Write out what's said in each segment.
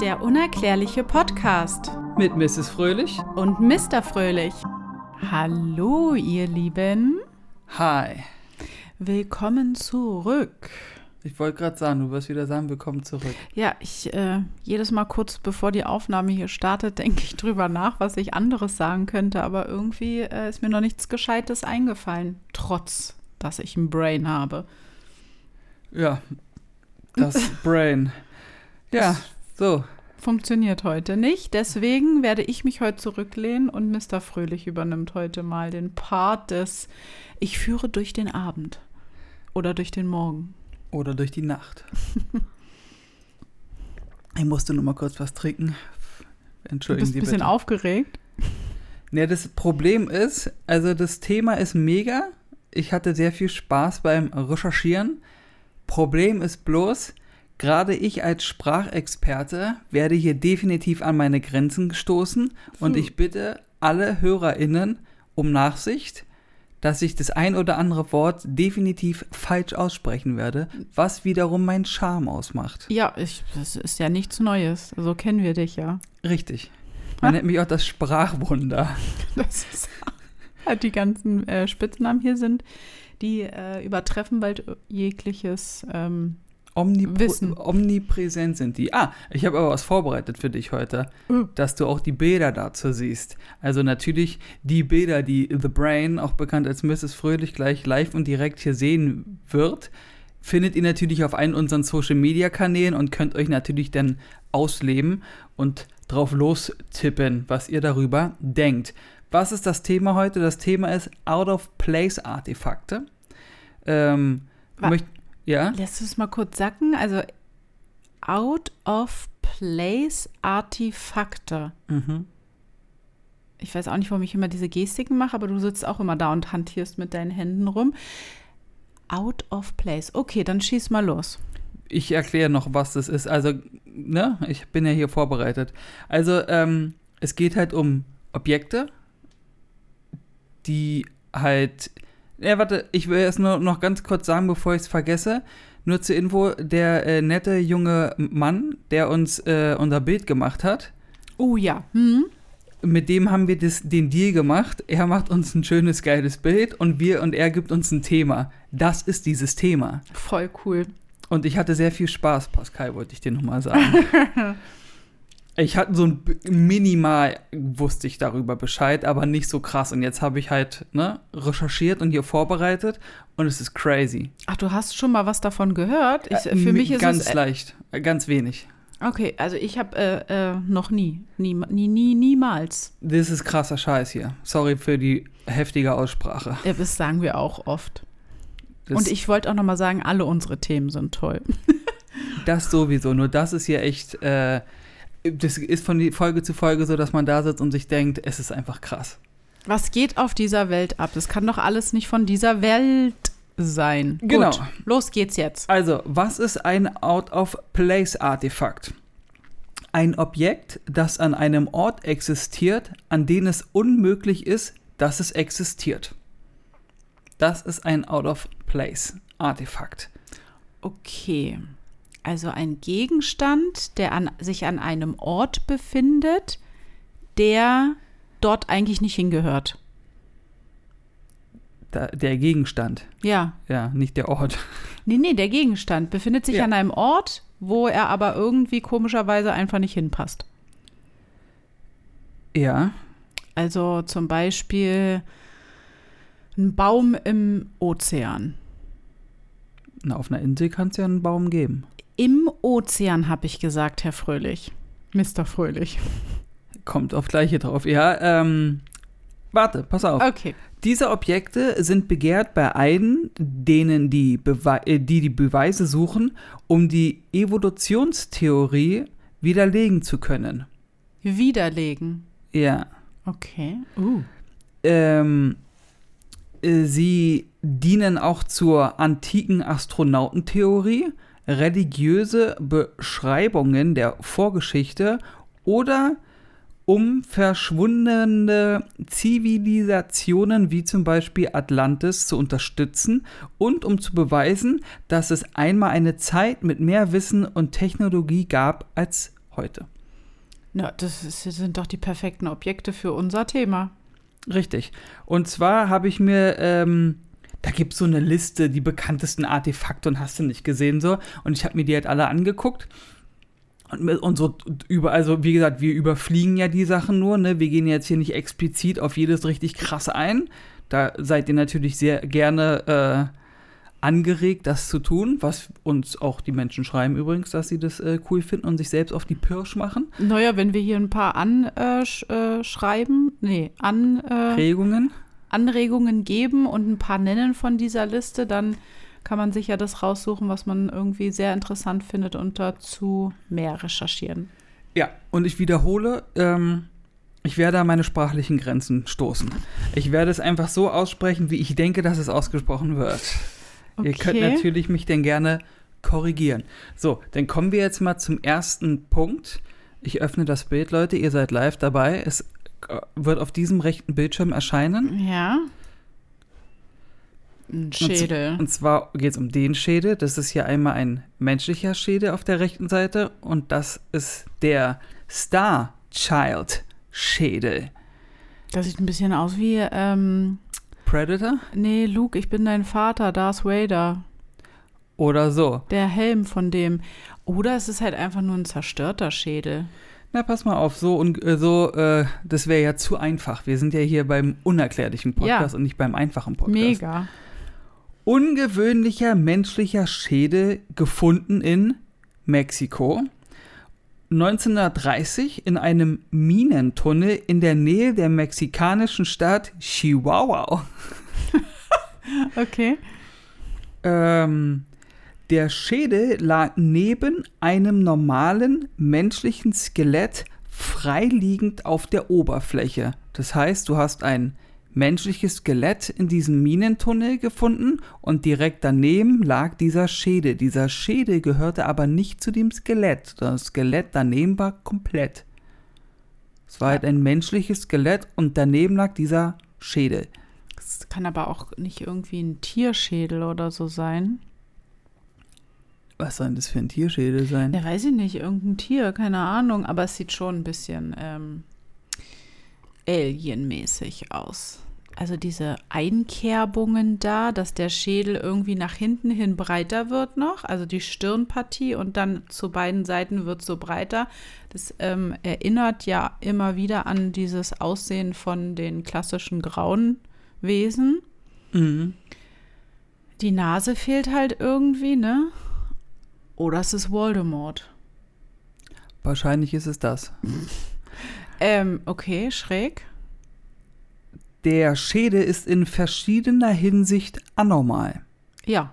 Der unerklärliche Podcast Mit Mrs. Fröhlich. und Mr. Fröhlich. Hallo, ihr Lieben. Hi. Willkommen zurück. Ich wollte gerade sagen, du wirst wieder sagen, willkommen zurück. Ja, ich äh, jedes Mal kurz bevor die Aufnahme hier startet, denke ich drüber nach, was ich anderes sagen könnte, aber irgendwie äh, ist mir noch nichts Gescheites eingefallen, trotz dass ich ein Brain habe. Ja, das Brain. Ja, so. Funktioniert heute nicht, deswegen werde ich mich heute zurücklehnen und Mr. Fröhlich übernimmt heute mal den Part des Ich führe durch den Abend oder durch den Morgen. Oder durch die Nacht. Ich musste nur mal kurz was trinken. Du Entschuldigen bist Sie ein bisschen bitte. aufgeregt. Ja, das Problem ist, also das Thema ist mega. Ich hatte sehr viel Spaß beim Recherchieren. Problem ist bloß, gerade ich als Sprachexperte werde hier definitiv an meine Grenzen gestoßen und Hm. ich bitte alle HörerInnen um Nachsicht, dass ich das ein oder andere Wort definitiv falsch aussprechen werde, was wiederum meinen Charme ausmacht. Ja, ich, das ist ja nichts Neues. So kennen wir dich ja. Richtig. Man nennt mich auch das Sprachwunder. Das ist halt die ganzen äh, Spitznamen hier sind, die äh, übertreffen bald jegliches. Ähm, Omnipr. Omnipräsent sind die. Ah, ich habe aber was vorbereitet für dich heute, Oh. dass du auch die Bilder dazu siehst. Also natürlich die Bilder, die The Brain, auch bekannt als Mrs. Fröhlich, gleich live und direkt hier sehen wird, findet ihr natürlich auf allen unseren Social-Media-Kanälen und könnt euch natürlich dann ausleben und drauf lostippen, was ihr darüber denkt. Was ist das Thema heute? Das Thema ist Out-of-Place-Artefakte. Ähm, Wa- ja? Lässt du es mal kurz sacken? Also out of place Artefakte. Mhm. Ich weiß auch nicht, warum ich immer diese Gestiken mache, aber du sitzt auch immer da und hantierst mit deinen Händen rum. Out of place. Okay, dann schieß mal los. Ich erkläre noch, was das ist. Also, ne, ich bin ja hier vorbereitet. Also, ähm, es geht halt um Objekte, die halt. Ja, warte, ich will erst nur noch ganz kurz sagen, bevor ich es vergesse. Nur zur Info, der äh, nette junge Mann, der uns äh, unser Bild gemacht hat, Oh ja. Hm? mit dem haben wir das, den Deal gemacht. Er macht uns ein schönes, geiles Bild und wir und er gibt uns ein Thema. Das ist dieses Thema. Voll cool. Und ich hatte sehr viel Spaß, Pascal, wollte ich dir nochmal sagen. ich hatte so ein minimal wusste ich darüber Bescheid, aber nicht so krass. Und jetzt habe ich halt ne, recherchiert und hier vorbereitet und es ist crazy. Ach, du hast schon mal was davon gehört? Ich, Äh, für mi- mich ist ganz es. äh, leicht, äh, ganz wenig. Okay, also ich habe äh, äh, noch nie, nie, nie, nie, niemals. Das ist krasser Scheiß hier. Sorry für die heftige Aussprache. Ja, das sagen wir auch oft. Das, Und ich wollte auch noch mal sagen, alle unsere Themen sind toll. das sowieso. Nur das ist hier echt. Das ist von Folge zu Folge so, dass man da sitzt und sich denkt, es ist einfach krass. Was geht auf dieser Welt ab? Das kann doch alles nicht von dieser Welt sein. Genau. Gut, los geht's jetzt. Also, was ist ein Out-of-Place-Artefakt? Ein Objekt, das an einem Ort existiert, an dem es unmöglich ist, dass es existiert. Das ist ein Out-of-Place-Artefakt. Okay. Also ein Gegenstand, der an, sich an einem Ort befindet, der dort eigentlich nicht hingehört. Da, der Gegenstand, Ja. ja, nicht der Ort. Nee, nee, der Gegenstand befindet sich Ja. an einem Ort, wo er aber irgendwie komischerweise einfach nicht hinpasst. Ja, Also zum Beispiel ein Baum im Ozean. na, auf einer Insel kann es ja einen Baum geben. Im Ozean, habe ich gesagt, Herr Fröhlich. Mr. Fröhlich. Kommt auf gleiche drauf. Ja, ähm, warte, pass auf. Okay. Diese Objekte sind begehrt bei allen, denen die, Bewei äh, die die Beweise suchen, um die Evolutionstheorie widerlegen zu können. Widerlegen. Ja. Okay. Uh. Ähm, äh, sie dienen auch zur antiken Astronautentheorie, religiöse Beschreibungen der Vorgeschichte oder um verschwundene Zivilisationen wie zum Beispiel Atlantis zu unterstützen und um zu beweisen, dass es einmal eine Zeit mit mehr Wissen und Technologie gab als heute. Na, das sind doch die perfekten Objekte für unser Thema. Richtig. Und zwar habe ich mir, ähm, da gibt es so eine Liste, die bekanntesten Artefakte und hast du nicht gesehen so. Und ich habe mir die halt alle angeguckt. Und, und so über, also wie gesagt, wir überfliegen ja die Sachen nur, ne? Wir gehen jetzt hier nicht explizit auf jedes richtig krass ein. Da seid ihr natürlich sehr gerne äh, angeregt, das zu tun, was uns auch die Menschen schreiben übrigens, dass sie das äh, cool finden und sich selbst auf die Pirsch machen. Naja, wenn wir hier ein paar anschreiben, äh, sch- äh, nee, an, äh, Regungen. Anregungen geben und ein paar nennen von dieser Liste, dann kann man sich ja das raussuchen, was man irgendwie sehr interessant findet und dazu mehr recherchieren. Ja, und ich wiederhole, ähm, ich werde an meine sprachlichen Grenzen stoßen. Ich werde es einfach so aussprechen, wie ich denke, dass es ausgesprochen wird. Ihr könnt Okay. natürlich mich denn gerne korrigieren. So, dann kommen wir jetzt mal zum ersten Punkt. Ich öffne das Bild, Leute. Ihr seid live dabei. Es wird auf diesem rechten Bildschirm erscheinen. Ja. Ein Schädel. Und zwar geht es um den Schädel. Das ist hier einmal ein menschlicher Schädel auf der rechten Seite. Und das ist der Star Child Schädel. Das sieht ein bisschen aus wie, ähm, Predator nee, Luke, ich bin dein Vater, Darth Vader. oder so. Der Helm von dem. Oder es ist halt einfach nur ein zerstörter Schädel. Na, pass mal auf, so und äh, so, äh, das wäre ja zu einfach. Wir sind ja hier beim unerklärlichen Podcast Ja. und nicht beim einfachen Podcast. Mega. Ungewöhnlicher menschlicher Schädel gefunden in Mexiko. 1930 in einem Minentunnel in der Nähe der mexikanischen Stadt Chihuahua. Okay. Ähm, der Schädel lag neben einem normalen menschlichen Skelett freiliegend auf der Oberfläche. Das heißt, du hast ein menschliches Skelett in diesem Minentunnel gefunden und direkt daneben lag dieser Schädel. Dieser Schädel gehörte aber nicht zu dem Skelett. Das Skelett daneben war komplett. Es war halt ein menschliches Skelett und daneben lag dieser Schädel. Das kann aber auch nicht irgendwie ein Tierschädel oder so sein. Was soll das für ein Tierschädel sein? Ja, weiß ich nicht, irgendein Tier, keine Ahnung, aber es sieht schon ein bisschen ähm, alienmäßig aus. Also diese Einkerbungen da, dass der Schädel irgendwie nach hinten hin breiter wird noch, also die Stirnpartie und dann zu beiden Seiten wird so breiter. Das ähm, erinnert ja immer wieder an dieses Aussehen von den klassischen grauen Wesen. Mhm. Die Nase fehlt halt irgendwie, ne? Oder es ist Voldemort. Wahrscheinlich ist es das. Ähm, okay, schräg. Der Schädel ist in verschiedener Hinsicht anormal. Ja.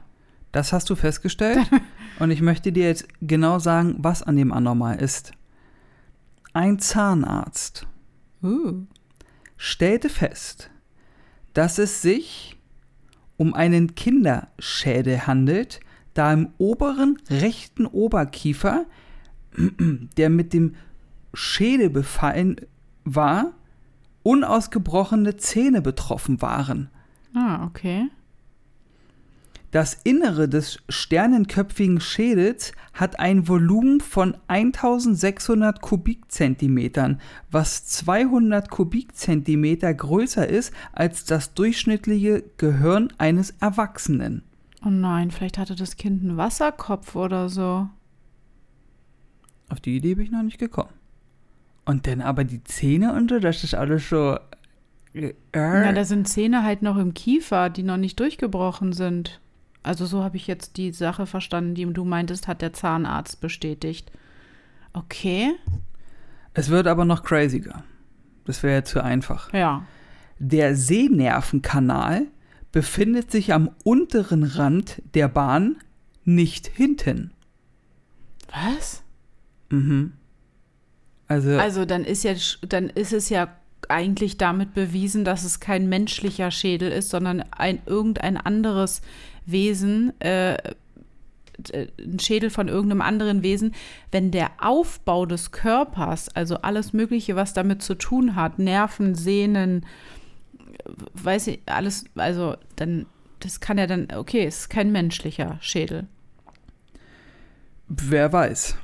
Das hast du festgestellt. Und ich möchte dir jetzt genau sagen, was an dem anormal ist. Ein Zahnarzt Uh. stellte fest, dass es sich um einen Kinderschädel handelt, da im oberen rechten Oberkiefer, der mit dem Schädel befallen war, unausgebrochene Zähne betroffen waren. Ah, okay. Das Innere des sternenköpfigen Schädels hat ein Volumen von 1600 Kubikzentimetern, was 200 Kubikzentimeter größer ist als das durchschnittliche Gehirn eines Erwachsenen. Oh nein, vielleicht hatte das Kind einen Wasserkopf oder so. Auf die Idee bin ich noch nicht gekommen. Und dann aber die Zähne und so, das ist alles so. Äh, Na, da sind Zähne halt noch im Kiefer, die noch nicht durchgebrochen sind. Also so habe ich jetzt die Sache verstanden, die du meintest, hat der Zahnarzt bestätigt. Okay, es wird aber noch craziger. Das wäre ja zu einfach. ja. Der Sehnervenkanal befindet sich am unteren Rand der Bahn, nicht hinten. Was? Mhm. Also, Also dann ist ja, dann ist es ja eigentlich damit bewiesen, dass es kein menschlicher Schädel ist, sondern ein irgendein anderes Wesen, äh, äh, ein Schädel von irgendeinem anderen Wesen, wenn der Aufbau des Körpers, also alles Mögliche, was damit zu tun hat, Nerven, Sehnen, weiß ich, alles, also dann, das kann ja dann, okay, es ist kein menschlicher Schädel. wer weiß.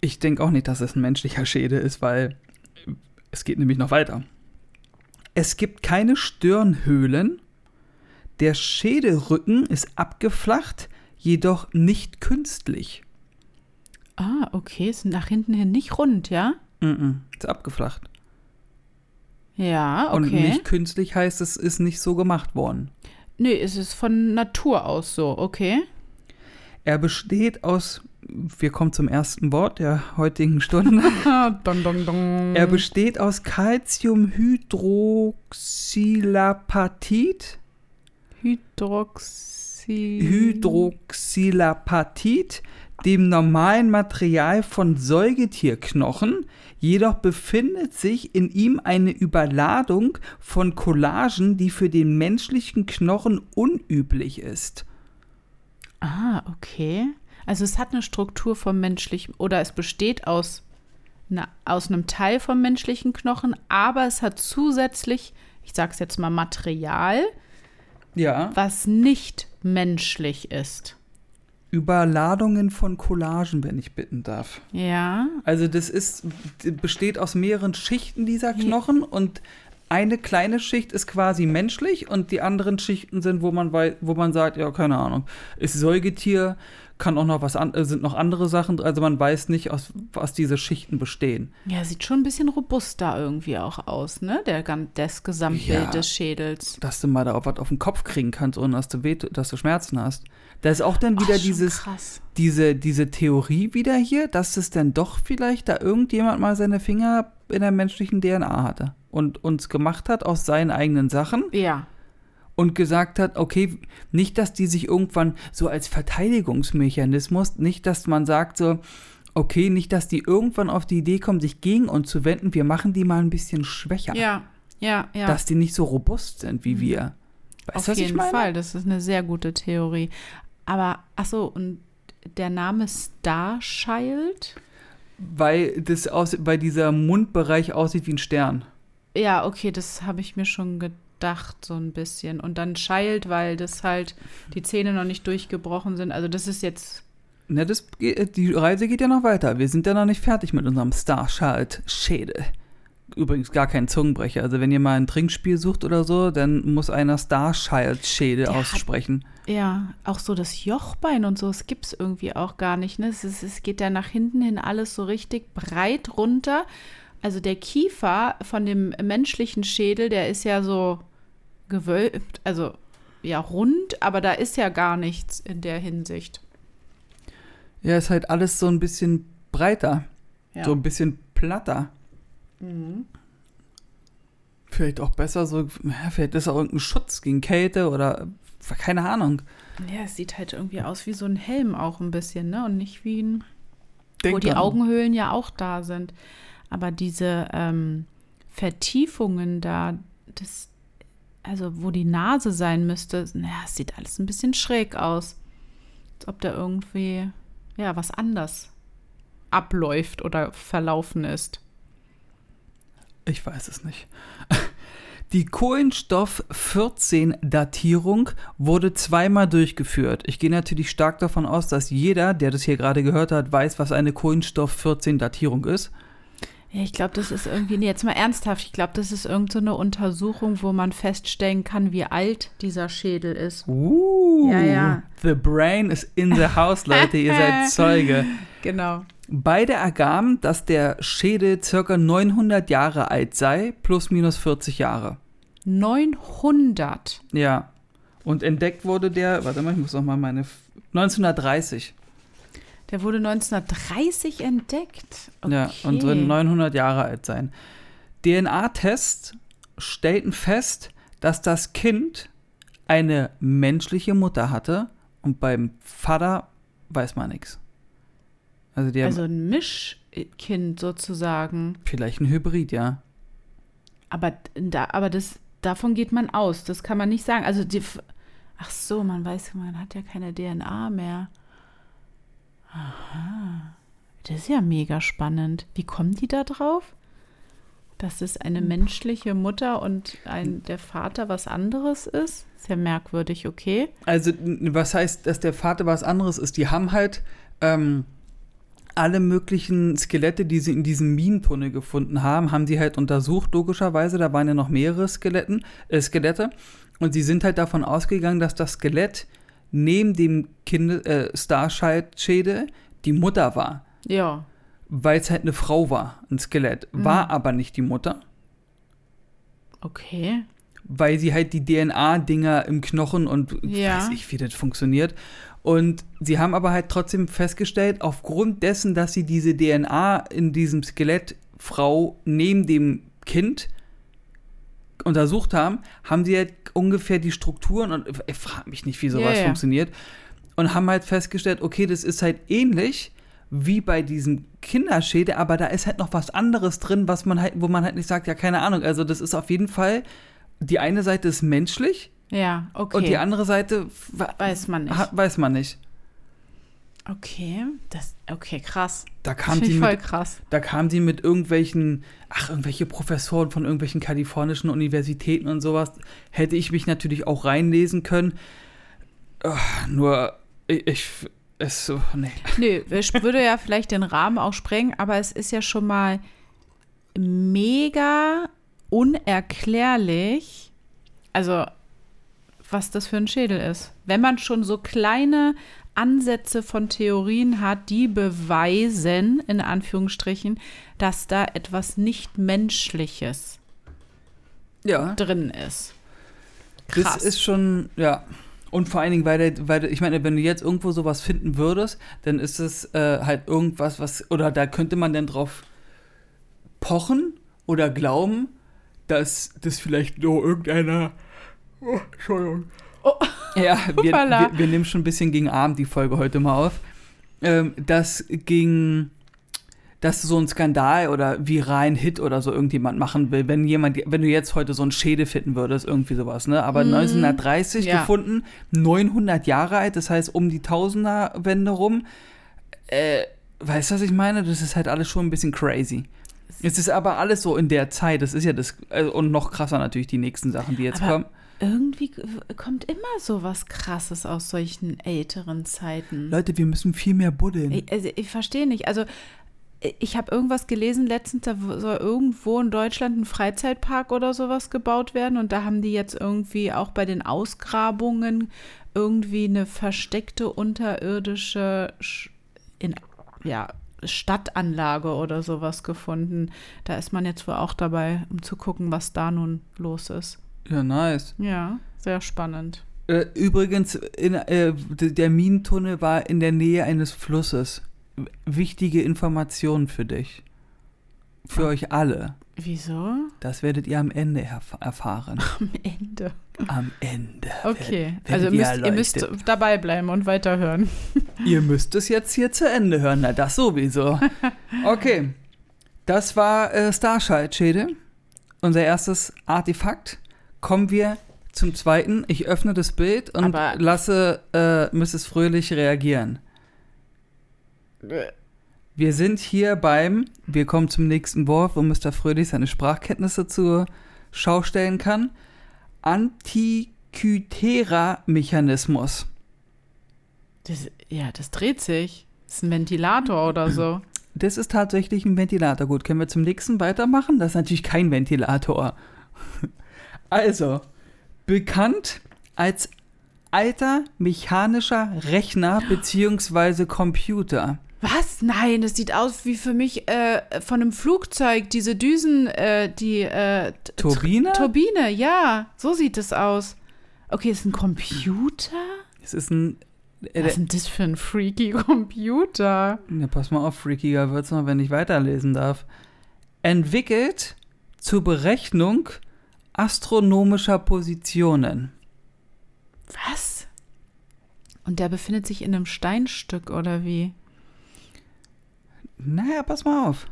Ich denke auch nicht, dass es ein menschlicher Schädel ist, weil es geht nämlich noch weiter. Es gibt keine Stirnhöhlen. Der Schädelrücken ist abgeflacht, jedoch nicht künstlich. Ah, okay, ist nach hinten hin nicht rund, ja? Mm -mm, ist abgeflacht. Ja, okay. Und nicht künstlich heißt, es ist nicht so gemacht worden. Nee, es ist von Natur aus so, okay. Er besteht aus, wir kommen zum ersten Wort der heutigen Stunde. dong, dong, dong. Er besteht aus Calciumhydroxylapatit, Hydroxy. Hydroxylapatit, dem normalen Material von Säugetierknochen, jedoch befindet sich in ihm eine Überladung von Collagen, die für den menschlichen Knochen unüblich ist. Ah, okay. Also es hat eine Struktur vom menschlichen, oder es besteht aus, na, aus einem Teil vom menschlichen Knochen, aber es hat zusätzlich, ich sag's jetzt mal, Material, Ja. was nicht menschlich ist. Überladungen von Collagen, wenn ich bitten darf. Ja, Also das ist besteht aus mehreren Schichten dieser Knochen und eine kleine Schicht ist quasi menschlich und die anderen Schichten sind, wo man wei- wo man sagt, ja, keine Ahnung, ist Säugetier, kann auch noch was an, äh, sind noch andere Sachen, also man weiß nicht, aus was diese Schichten bestehen. ja, sieht schon ein bisschen robuster irgendwie auch aus, ne? Der, das Gesamtbild Ja. des Schädels. Dass du mal da auch was auf den Kopf kriegen kannst, ohne dass du, weh, dass du Schmerzen hast. Da ist auch dann wieder schon dieses, krass. diese, diese Theorie wieder hier, dass es dann doch vielleicht da irgendjemand mal seine Finger in der menschlichen DNA hatte und uns gemacht hat aus seinen eigenen Sachen Ja, und gesagt hat, okay, nicht, dass die sich irgendwann so als Verteidigungsmechanismus, nicht, dass man sagt so, okay, nicht, dass die irgendwann auf die Idee kommen, sich gegen uns zu wenden, wir machen die mal ein bisschen schwächer, ja, ja, ja. dass die nicht so robust sind wie wir. Weißt Auf jeden? Fall, das ist eine sehr gute Theorie. Aber, ach so, und der Name Starchild? Weil das aus, weil dieser Mundbereich aussieht wie ein Stern. Ja, okay, das habe ich mir schon gedacht, so ein bisschen. Und dann Child, weil das halt die Zähne noch nicht durchgebrochen sind. Also das ist jetzt, Ne, das, die Reise geht ja noch weiter. Wir sind ja noch nicht fertig mit unserem Starchild-Schädel. Übrigens gar kein Zungenbrecher. Also wenn ihr mal ein Trinkspiel sucht oder so, dann muss einer Starchild-Schädel Der hat- aussprechen. ja, auch so das Jochbein und so, das gibt es irgendwie auch gar nicht. Ne? Es, ist, es geht ja nach hinten hin alles so richtig breit runter. Also der Kiefer von dem menschlichen Schädel, der ist ja so gewölbt, also ja rund, aber da ist ja gar nichts in der Hinsicht. Ja, ist halt alles so ein bisschen breiter. Ja. So ein bisschen platter. Vielleicht auch besser so, vielleicht ist auch irgendein Schutz gegen Kälte oder keine Ahnung. Ja, es sieht halt irgendwie aus wie so ein Helm auch ein bisschen, ne? Und nicht wie ein, wo Denk die dran. Augenhöhlen ja auch da sind. Aber diese ähm, Vertiefungen da, das, also wo die Nase sein müsste, naja, es sieht alles ein bisschen schräg aus. Als ob da irgendwie, ja, was anders abläuft oder verlaufen ist. Ich weiß es nicht. Die Kohlenstoff-14-Datierung wurde zweimal durchgeführt. Ich gehe natürlich stark davon aus, dass jeder, der das hier gerade gehört hat, weiß, was eine Kohlenstoff-14-Datierung ist. Ja, ich glaube, das ist irgendwie, nee, jetzt mal ernsthaft, ich glaube, das ist irgendeine so Untersuchung, wo man feststellen kann, wie alt dieser Schädel ist. Uh, Ja, ja. The brain is in the house, Leute, ihr seid Zeuge. Genau. Beide ergaben, dass der Schädel circa 900 Jahre alt sei, plus minus 40 Jahre. 900. Ja. Und entdeckt wurde der, warte mal, ich muss noch mal meine, 1930. Der wurde 1930 entdeckt. Okay. Ja, und soll 900 Jahre alt sein. DNA-Tests stellten fest, dass das Kind eine menschliche Mutter hatte und beim Vater weiß man nichts. Also die haben also ein Mischkind sozusagen. vielleicht ein Hybrid, ja. Aber, da, aber das, davon geht man aus. Das kann man nicht sagen. Also die, ach so, man weiß, man hat ja keine DNA mehr. Aha. Das ist ja mega spannend. Wie kommen die da drauf? Dass es eine menschliche Mutter und ein, der Vater was anderes ist? Ist ja merkwürdig, okay. Also, was heißt, dass der Vater was anderes ist? Die haben halt ähm, alle möglichen Skelette, die sie in diesem Minentunnel gefunden haben, haben sie halt untersucht, logischerweise. Da waren ja noch mehrere Skeletten, äh, Skelette. Und sie sind halt davon ausgegangen, dass das Skelett neben dem kind äh, Starchild-Schädel die Mutter war. Ja. Weil es halt eine Frau war, ein Skelett. War aber nicht die Mutter, Okay. weil sie halt die DNA-Dinger im Knochen und Ja. weiß ich, wie das funktioniert. Und sie haben aber halt trotzdem festgestellt, aufgrund dessen, dass sie diese DNA in diesem Skelett Frau neben dem Kind untersucht haben, haben sie halt ungefähr die Strukturen und ich frage mich nicht, wie sowas Ja, ja. funktioniert. Und haben halt festgestellt, okay, das ist halt ähnlich wie bei diesem Kinderschädel, aber da ist halt noch was anderes drin, was man halt, wo man halt nicht sagt, ja, keine Ahnung. Also das ist auf jeden Fall, die eine Seite ist menschlich Ja, okay. und die andere Seite Weiß man nicht. weiß man nicht. Okay. Das, okay, krass. Da Das kam, sie ich voll mit, krass. da kam sie mit irgendwelchen, ach, irgendwelche Professoren von irgendwelchen kalifornischen Universitäten und sowas. Hätte ich mich natürlich auch reinlesen können. Ah, nur, ich, ich es so, nee. Nö, es würde ja vielleicht den Rahmen auch sprengen, aber es ist ja schon mal mega unerklärlich, also was das für ein Schädel ist. Wenn man schon so kleine Ansätze von Theorien hat, die beweisen, in Anführungsstrichen, dass da etwas nicht Menschliches Ja, drin ist. das Krass. ist schon, ja. Und vor allen Dingen, weil, der, weil ich meine, wenn du jetzt irgendwo sowas finden würdest, dann ist es äh, halt irgendwas, was, oder da könnte man dann drauf pochen oder glauben, dass das vielleicht nur irgendeiner. Oh, Entschuldigung. Oh. Ja, wir, wir, wir nehmen schon ein bisschen gegen Abend die Folge heute mal auf. Ähm, das ging, dass so ein Skandal oder viralen Hit oder so irgendjemand machen will, wenn jemand, wenn du jetzt heute so einen Schädel finden würdest, irgendwie sowas, ne? Aber 1930 Mhm. Ja. gefunden, 900 Jahre alt, das heißt um die Tausenderwende rum. Äh, weißt du, was ich meine? Das ist halt alles schon ein bisschen crazy. Es ist aber alles so in der Zeit, das ist ja das, also, und noch krasser natürlich die nächsten Sachen, die jetzt Aber kommen. Irgendwie kommt immer so was Krasses aus solchen älteren Zeiten. Leute, wir müssen viel mehr buddeln. Ich, also ich verstehe nicht. Also ich habe irgendwas gelesen letztens, da soll irgendwo in Deutschland ein Freizeitpark oder sowas gebaut werden und da haben die jetzt irgendwie auch bei den Ausgrabungen irgendwie eine versteckte unterirdische Sch- in, ja, Stadtanlage oder sowas gefunden. Da ist man jetzt wohl auch dabei, um zu gucken, was da nun los ist. Ja, nice. Ja, sehr spannend. Äh, übrigens, in, äh, der Minentunnel war in der Nähe eines Flusses. Wichtige Informationen für dich. Für Ah. euch alle. Wieso? Das werdet ihr am Ende erf erfahren. Am Ende. Am Ende. Okay, werdet also ihr müsst, ihr müsst dabei bleiben und weiterhören. Ihr müsst es jetzt hier zu Ende hören. Na, das sowieso. Okay. Das war äh, Starchild-Schädel. Unser erstes Artefakt. Kommen wir zum zweiten. Ich öffne das Bild und Aber- lasse äh, Mrs. Fröhlich reagieren. Wir sind hier beim, wir kommen zum nächsten Wort, wo Mr. Fröhlich seine Sprachkenntnisse zur Schau stellen kann. Antikythera-Mechanismus. Das, ja, das dreht sich. Das ist ein Ventilator oder so. Das ist tatsächlich ein Ventilator. Gut, können wir zum nächsten weitermachen? Das ist natürlich kein Ventilator. Also, bekannt als alter mechanischer Rechner bzw. Computer. Was? Nein, das sieht aus wie für mich äh, von einem Flugzeug. Diese Düsen, äh, die äh, Turbine? Turbine, ja. So sieht es aus. Okay, ist ein Computer? Es ist ein. Äh, Was ist denn das für ein freaky Computer? ja, pass mal auf, freakiger wird's noch, wenn ich weiterlesen darf. Entwickelt zur Berechnung astronomischer Positionen. Was? Und der befindet sich in einem Steinstück oder wie? Naja, pass mal auf.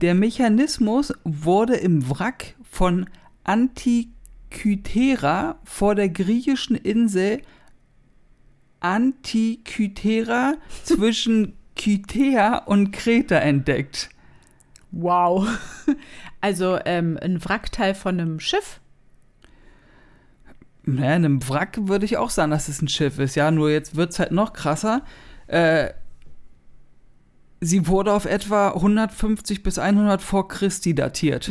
Der Mechanismus wurde im Wrack von Antikythera vor der griechischen Insel Antikythera zwischen Kythea und Kreta entdeckt. Wow. Also ähm, ein Wrackteil von einem Schiff. Naja, in einem Wrack würde ich auch sagen, dass es ein Schiff ist. Ja, nur jetzt wird es halt noch krasser. Äh, sie wurde auf etwa 150 bis 100 vor Christi datiert.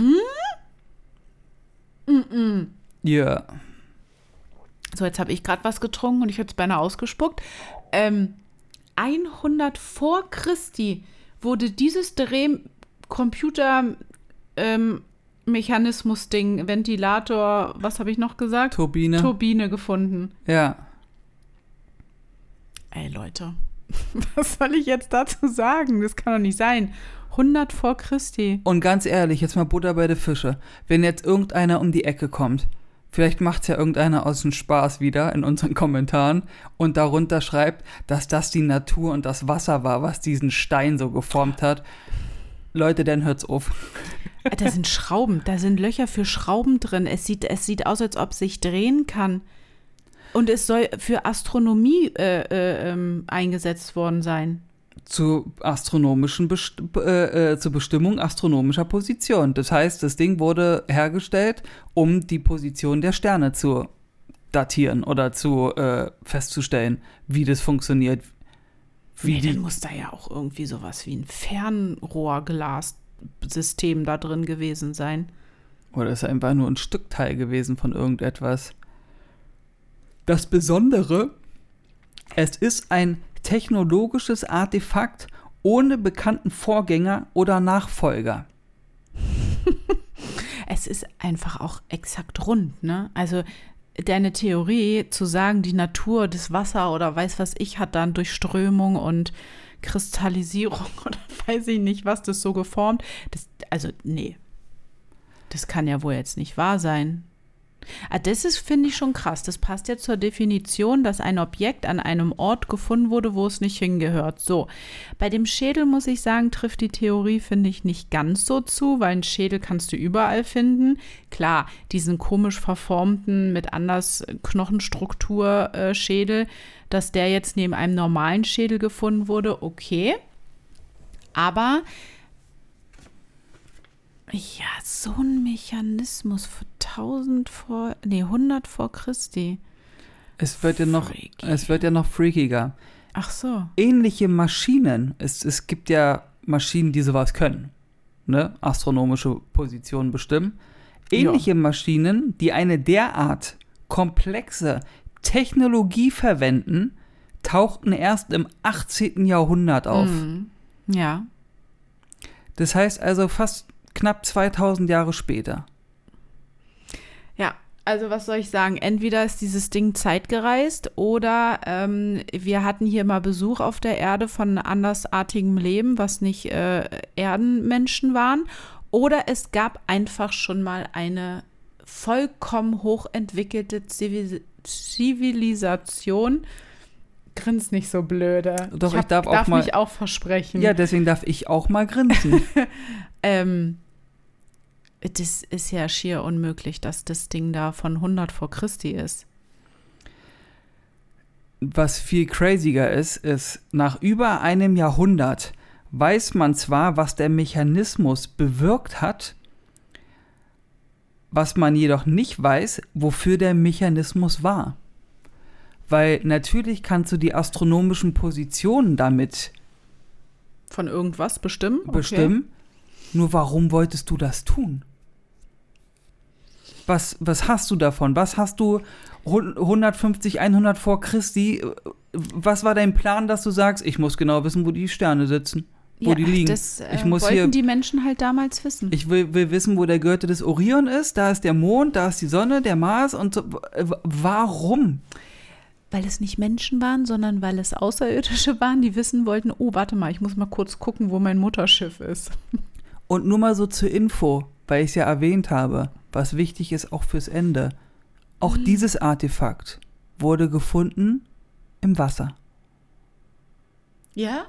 Mm-mm. Ja. So, jetzt habe ich gerade was getrunken und ich hätte es beinahe ausgespuckt. Ähm, 100 vor Christi wurde dieses Drehcomputer ähm, Mechanismus-Ding, Ventilator, was habe ich noch gesagt? Turbine. Turbine gefunden. ja. Ey, Leute, was soll ich jetzt dazu sagen? Das kann doch nicht sein. 100 vor Christi. Und ganz ehrlich, jetzt mal Butter bei der Fische. Wenn jetzt irgendeiner um die Ecke kommt, vielleicht macht's ja irgendeiner aus dem Spaß wieder in unseren Kommentaren und darunter schreibt, dass das die Natur und das Wasser war, was diesen Stein so geformt hat. Leute, dann hört's auf. Äh, Da sind Schrauben, da sind Löcher für Schrauben drin. Es sieht, es sieht aus, als ob sich drehen kann. Und es soll für Astronomie äh, äh, ähm, eingesetzt worden sein. Zu astronomischen Best äh, äh, zur Bestimmung astronomischer Position. Das heißt, das Ding wurde hergestellt, um die Position der Sterne zu datieren oder zu äh, festzustellen, wie das funktioniert. Wie Nee, die dann muss da ja auch irgendwie sowas wie ein Fernrohrglas-System da drin gewesen sein. Oder ist einfach nur ein Stückteil gewesen von irgendetwas? Das Besondere, es ist ein technologisches Artefakt ohne bekannten Vorgänger oder Nachfolger. Es ist einfach auch exakt rund, ne? Also deine Theorie zu sagen, die Natur, das Wasser oder weiß was ich hat dann durch Strömung und Kristallisierung oder weiß ich nicht, was das so geformt. Das, also, nee. Das kann ja wohl jetzt nicht wahr sein. Ah, das ist, finde ich, schon krass. Das passt ja zur Definition, dass ein Objekt an einem Ort gefunden wurde, wo es nicht hingehört. So, bei dem Schädel muss ich sagen, trifft die Theorie, finde ich, nicht ganz so zu, weil einen Schädel kannst du überall finden. Klar, diesen komisch verformten, mit anders Knochenstruktur äh, Schädel, dass der jetzt neben einem normalen Schädel gefunden wurde, okay. Aber ja, so ein Mechanismus für 1000 vor, nee, 100 vor Christi. Es wird ja noch, Freaky. es wird ja noch freakiger. Ach so. Ähnliche Maschinen, es, es gibt ja Maschinen, die sowas können, ne? Astronomische Positionen bestimmen. Ähnliche Maschinen, die eine derart komplexe Technologie verwenden, tauchten erst im 18. Jahrhundert auf. Mhm. Ja. Das heißt also fast knapp 2000 Jahre später. Ja, also was soll ich sagen? Entweder ist dieses Ding zeitgereist oder ähm, wir hatten hier mal Besuch auf der Erde von andersartigem Leben, was nicht äh, Erdenmenschen waren. Oder es gab einfach schon mal eine vollkommen hochentwickelte Zivil Zivilisation. Grins nicht so blöde. Doch, ich hab- darf auch darf mal- mich auch versprechen. Ja, deswegen darf ich auch mal grinsen. Ähm, das ist ja schier unmöglich, dass das Ding da von 100 vor Christi ist. Was viel craziger ist, ist, nach über einem Jahrhundert weiß man zwar, was der Mechanismus bewirkt hat, was man jedoch nicht weiß, wofür der Mechanismus war. Weil natürlich kannst du die astronomischen Positionen damit Von irgendwas bestimmen? Okay. bestimmen. Nur warum wolltest du das tun? Was, was hast du davon? Was hast du hun- 150, 100 vor Christi? Was war dein Plan, dass du sagst, ich muss genau wissen, wo die Sterne sitzen, wo ja, die liegen? Das äh, ich muss wollten hier, die Menschen halt damals wissen. ich will, will wissen, wo der Gürtel des Orion ist. Da ist der Mond, da ist die Sonne, der Mars und so. Warum? weil es nicht Menschen waren, sondern weil es Außerirdische waren, die wissen wollten, oh, warte mal, ich muss mal kurz gucken, wo mein Mutterschiff ist. Und nur mal so zur Info, weil ich es ja erwähnt habe, was wichtig ist auch fürs Ende. Auch dieses Artefakt wurde gefunden im Wasser. Ja?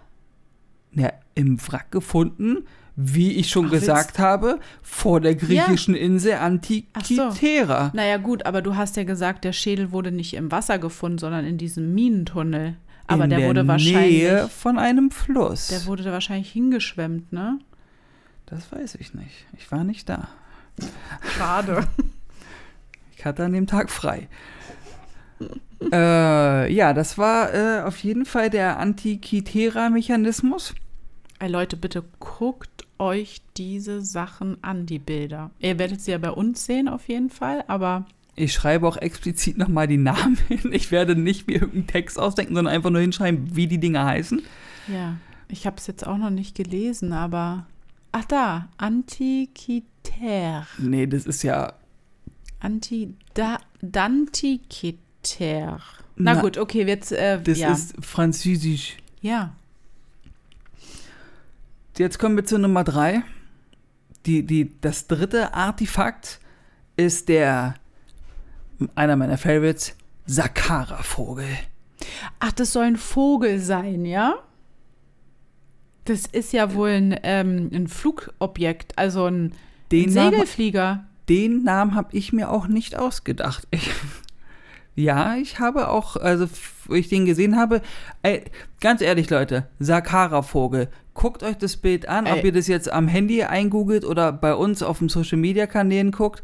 Ja, im Wrack gefunden, wie ich schon Ach, gesagt habe, vor der griechischen Insel Ach so. Antikythera. Naja, gut, aber du hast ja gesagt, der Schädel wurde nicht im Wasser gefunden, sondern in diesem Minentunnel. Aber in der, der wurde wahrscheinlich. Nähe von einem Fluss. Der wurde da wahrscheinlich hingeschwemmt, ne? Das weiß ich nicht. Ich war nicht da. Schade. Ich hatte an dem Tag frei. äh, ja, das war äh, auf jeden Fall der Antikythera-Mechanismus. Ey, Leute, bitte guckt euch diese Sachen an, die Bilder. Ihr werdet sie ja bei uns sehen auf jeden Fall, aber Ich schreibe auch explizit nochmal die Namen hin. Ich werde nicht mir irgendeinen Text ausdenken, sondern einfach nur hinschreiben, wie die Dinger heißen. ja, ich habe es jetzt auch noch nicht gelesen, aber ach da, Antiquitaire. Nee, das ist ja. Anti da, Dantiquitaire. Na, Na, gut, okay, jetzt äh, Das ja. ist französisch. ja. Jetzt kommen wir zu Nummer drei. Die, die, das dritte Artefakt ist der, einer meiner Favorites, Sakara-Vogel. Ach, das soll ein Vogel sein, ja? Das ist ja wohl ein, ähm, ein Flugobjekt, also ein, Den ein Namen- Segelflieger. Den Namen habe ich mir auch nicht ausgedacht. Ich, ja, ich habe auch, also wo ich den gesehen habe, ey, ganz ehrlich Leute, Sakara-Vogel, guckt euch das Bild an, ob Ey. ihr das jetzt am Handy eingoogelt oder bei uns auf den Social-Media-Kanälen guckt.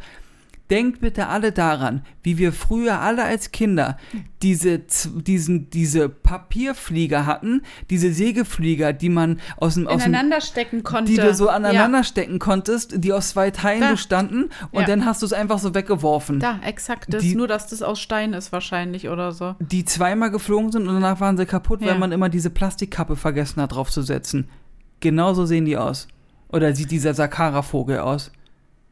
Denkt bitte alle daran, wie wir früher alle als Kinder diese, diesen, diese Papierflieger hatten, diese Sägeflieger, die man aus dem, aus dem stecken konnte. die du so aneinander stecken konntest, die aus zwei Teilen Da. bestanden und Ja. dann hast du es einfach so weggeworfen. Ja, da, exakt. Das, Die- nur, dass das aus Stein ist wahrscheinlich oder so. Die zweimal geflogen sind und danach waren sie kaputt, Ja. weil man immer diese Plastikkappe vergessen hat draufzusetzen. Genauso sehen die aus. Oder sieht dieser Sakara-Vogel aus.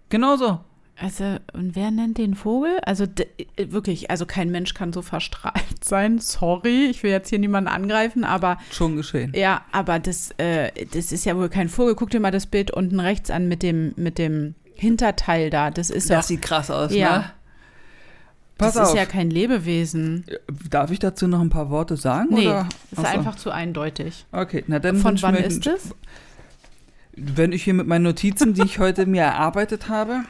Genauso. Also, und wer nennt den Vogel? Also äh, wirklich, also kein Mensch kann so verstrahlt sein. Sorry, ich will jetzt hier niemanden angreifen, aber Schon geschehen. ja, aber das, äh, das ist ja wohl kein Vogel. Guck dir mal das Bild unten rechts an mit dem, mit dem Hinterteil da. Das ist Das sieht krass aus, Ja. ne? Pass das auf. ist ja kein Lebewesen. Darf ich dazu noch ein paar Worte sagen? Nee, oder? ist Ach so. einfach zu eindeutig. Okay, na dann Von wann ist es? wenn ich hier mit meinen Notizen, die ich heute mir erarbeitet habe,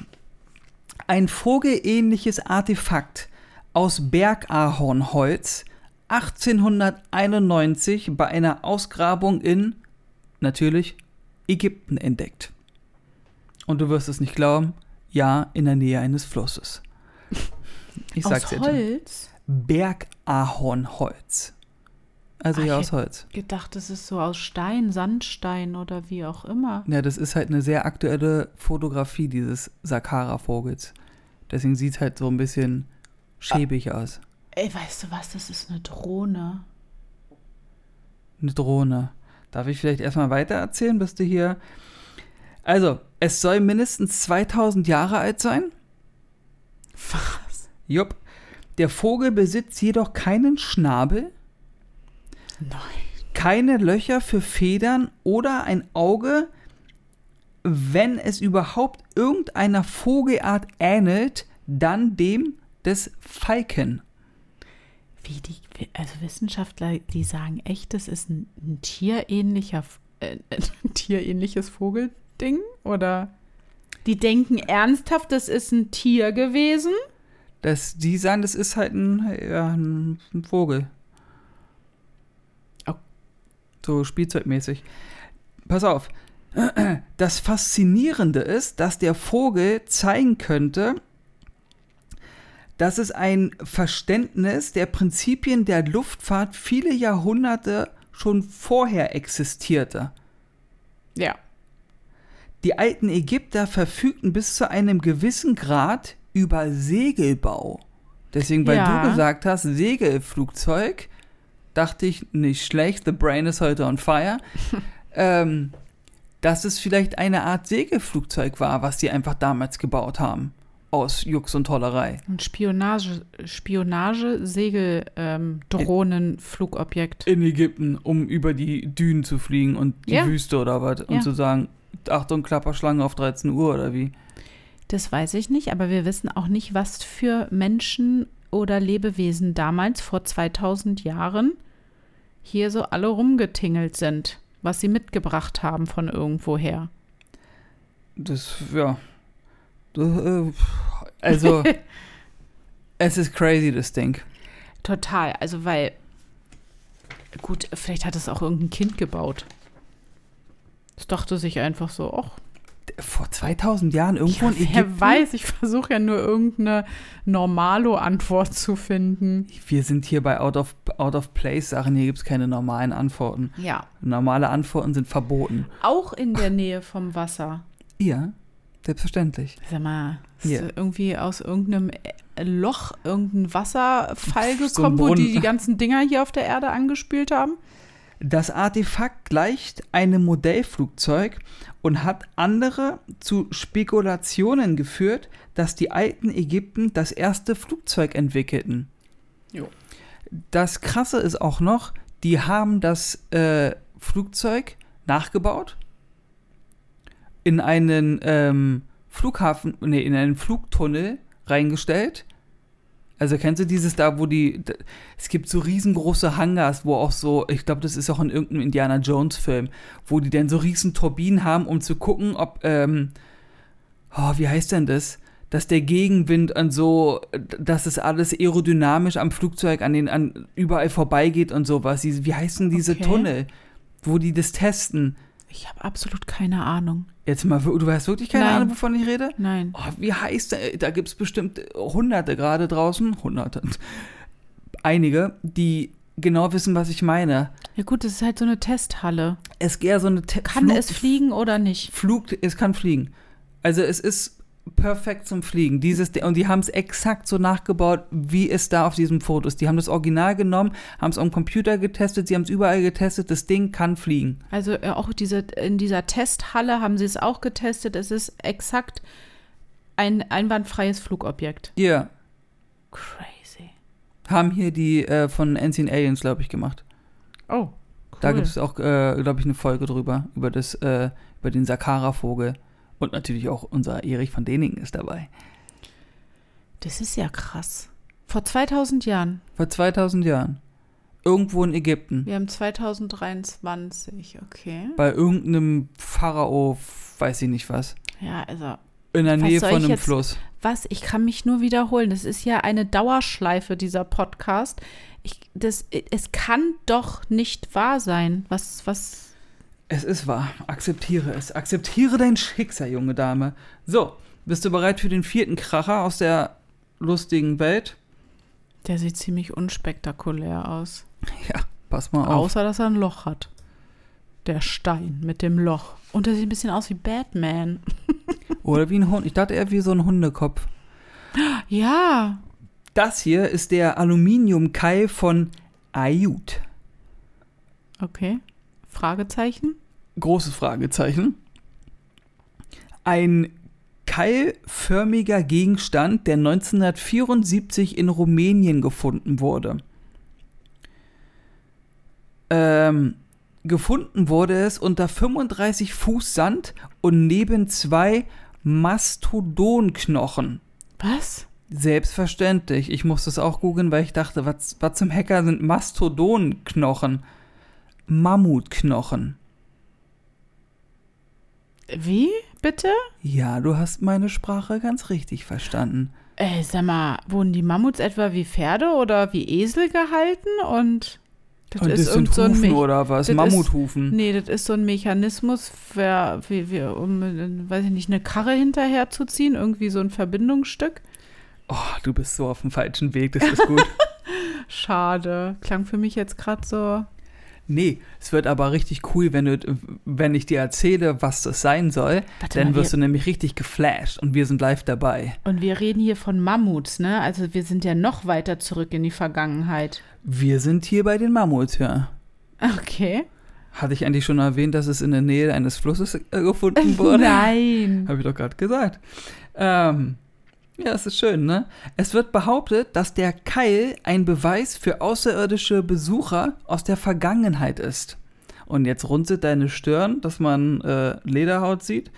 ein vogelähnliches Artefakt aus Bergahornholz 1891 bei einer Ausgrabung in, natürlich, Ägypten entdeckt. Und du wirst es nicht glauben, ja, in der Nähe eines Flusses. Ich sag's Aus jetzt. Holz? Bergahornholz. Also Ach, ja, ich aus Holz. Gedacht, das ist so aus Stein, Sandstein oder wie auch immer. Ja, das ist halt eine sehr aktuelle Fotografie dieses Sakara-Vogels. Deswegen sieht es halt so ein bisschen schäbig aus. Ey, weißt du was? Das ist eine Drohne. Eine Drohne. Darf ich vielleicht erstmal weiter erzählen, bis du hier. Also, es soll mindestens 2000 Jahre alt sein. Was? Jupp. Der Vogel besitzt jedoch keinen Schnabel, Nein. keine Löcher für Federn oder ein Auge, wenn es überhaupt irgendeiner Vogelart ähnelt, dann dem des Falken. Wie die, also Wissenschaftler, die sagen echt, das ist ein, ein tierähnlicher, äh, ein tierähnliches Vogelding? Oder die denken ernsthaft, das ist ein Tier gewesen? Das, die sagen, das ist halt ein, ja, ein, ein Vogel. So spielzeugmäßig. Pass auf. Das Faszinierende ist, dass der Vogel zeigen könnte, dass es ein Verständnis der Prinzipien der Luftfahrt viele Jahrhunderte schon vorher existierte. Ja. Die alten Ägypter verfügten bis zu einem gewissen Grad über Segelbau. Deswegen, weil Ja. du gesagt hast, Segelflugzeug, dachte ich, nicht schlecht, the brain is heute on fire. ähm, dass es vielleicht eine Art Segelflugzeug war, was die einfach damals gebaut haben. Aus Jux und Tollerei. Ein Spionage, Spionage, Segel, ähm, Drohnen, Flugobjekt. In Ägypten, um über die Dünen zu fliegen und die Ja. Wüste oder was. Und Ja. zu sagen, Achtung, Klapperschlange auf 13 Uhr oder wie. Das weiß ich nicht, aber wir wissen auch nicht, was für Menschen oder Lebewesen damals vor 2000 Jahren hier so alle rumgetingelt sind, was sie mitgebracht haben von irgendwoher. Das, ja. Äh, Also, es ist crazy, das Ding. Total, also weil gut, vielleicht hat es auch irgendein Kind gebaut. Es dachte sich einfach so, ach, Vor 2000 Jahren irgendwo in Ja, Ägypten? wer weiß, ich versuche ja nur irgendeine Normalo-Antwort zu finden. Wir sind hier bei Out of, out of Place-Sachen. Hier gibt es keine normalen Antworten. Ja. Normale Antworten sind verboten. Auch in der Nähe vom Wasser. Ja, selbstverständlich. Sag mal, ist Ja. irgendwie aus irgendeinem Loch irgendein Wasserfall So gekommen, wo die die ganzen Dinger hier auf der Erde angespült haben? Das Artefakt gleicht einem Modellflugzeug und hat andere zu Spekulationen geführt, dass die alten Ägypten das erste Flugzeug entwickelten. Jo. Das Krasse ist auch noch, die haben das äh, Flugzeug nachgebaut, in einen ähm, Flughafen, nee, in einen Flugtunnel reingestellt. Also kennst du dieses da, wo die, da, es gibt so riesengroße Hangars, wo auch so, ich glaube, das ist auch in irgendeinem Indiana Jones Film, wo die dann so riesen Turbinen haben, um zu gucken, ob, ähm, oh, wie heißt denn das? Dass der Gegenwind an so, dass es alles aerodynamisch am Flugzeug an den, an überall vorbeigeht und sowas. Wie, wie heißen diese Okay. Tunnel, wo die das testen? Ich habe absolut keine Ahnung. Jetzt mal, du hast wirklich keine Nein. Ahnung, wovon ich rede? Nein. Oh, wie heißt der? Da gibt es bestimmt Hunderte gerade draußen. Hunderte. Einige, die genau wissen, was ich meine. Ja gut, das ist halt so eine Testhalle. Es eher so eine Te Kann Flug- es fliegen oder nicht? Flug, es kann fliegen. Also es ist perfekt zum Fliegen. Dieses, und die haben es exakt so nachgebaut, wie es da auf diesem Foto ist. Die haben das Original genommen, haben es am Computer getestet, sie haben es überall getestet. Das Ding kann fliegen. Also äh, auch diese, in dieser Testhalle haben sie es auch getestet. Es ist exakt ein einwandfreies Flugobjekt. Ja, Crazy. haben hier die äh, von Ancient Aliens, glaube ich, gemacht. Oh, cool. Da gibt es auch, äh, glaube ich, eine Folge drüber, über, das, äh, über den Sakara-Vogel. Und natürlich auch unser Erich von Deningen ist dabei. Das ist ja krass. Vor 2000 Jahren. Vor 2000 Jahren. Irgendwo in Ägypten. Wir haben 2023, okay. Bei irgendeinem Pharao, weiß ich nicht was. Ja, also In der Nähe von einem jetzt- Fluss. was, ich kann mich nur wiederholen. Das ist ja eine Dauerschleife, dieser Podcast. Ich, das, es kann doch nicht wahr sein. Was, was, Es ist wahr. Akzeptiere es. Akzeptiere dein Schicksal, junge Dame. So, bist du bereit für den vierten Kracher aus der lustigen Welt? der sieht ziemlich unspektakulär aus. Ja, pass mal auf. Außer, dass er ein Loch hat. Der Stein mit dem Loch. Und der sieht ein bisschen aus wie Batman. Oder wie ein Hund. Ich dachte eher wie so ein Hundekopf. Ja, Das hier ist der Aluminiumkeil von Ayut. okay. Fragezeichen? Großes Fragezeichen. Ein keilförmiger Gegenstand, der 1974 in Rumänien gefunden wurde. Ähm, gefunden wurde es unter 35 Fuß Sand und neben zwei Mastodon-Knochen. Was? Selbstverständlich. Ich musste es auch googeln, weil ich dachte, was, was zum Hacker sind Mastodon-Knochen? Mammutknochen. Wie, bitte? Ja, du hast meine Sprache ganz richtig verstanden. Ey, sag mal, wurden die Mammuts etwa wie Pferde oder wie Esel gehalten? Und das Und das sind so ein Hufen Me- oder was? das ist- Mammuthufen. Nee, das ist so ein Mechanismus, für, wie, wie, um, äh, weiß ich nicht, eine Karre hinterherzuziehen, irgendwie so ein Verbindungsstück. Oh, du bist so auf dem falschen Weg, das ist gut. Schade. Klang für mich jetzt gerade so. Nee, es wird aber richtig cool, wenn, du, wenn ich dir erzähle, was das sein soll. Warte Dann mal, wirst wir, du nämlich richtig geflasht und wir sind live dabei. und wir reden hier von Mammuts, ne? Also wir sind ja noch weiter zurück in die Vergangenheit. Wir sind hier bei den Mammuts, ja. Okay. Hatte ich eigentlich schon erwähnt, dass es in der Nähe eines Flusses äh, gefunden wurde? Nein. Habe ich doch gerade gesagt. Ähm, ja, es ist schön, ne? Es wird behauptet, dass der Keil ein Beweis für außerirdische Besucher aus der Vergangenheit ist. Und jetzt runzelt deine Stirn, dass man äh, Lederhaut sieht.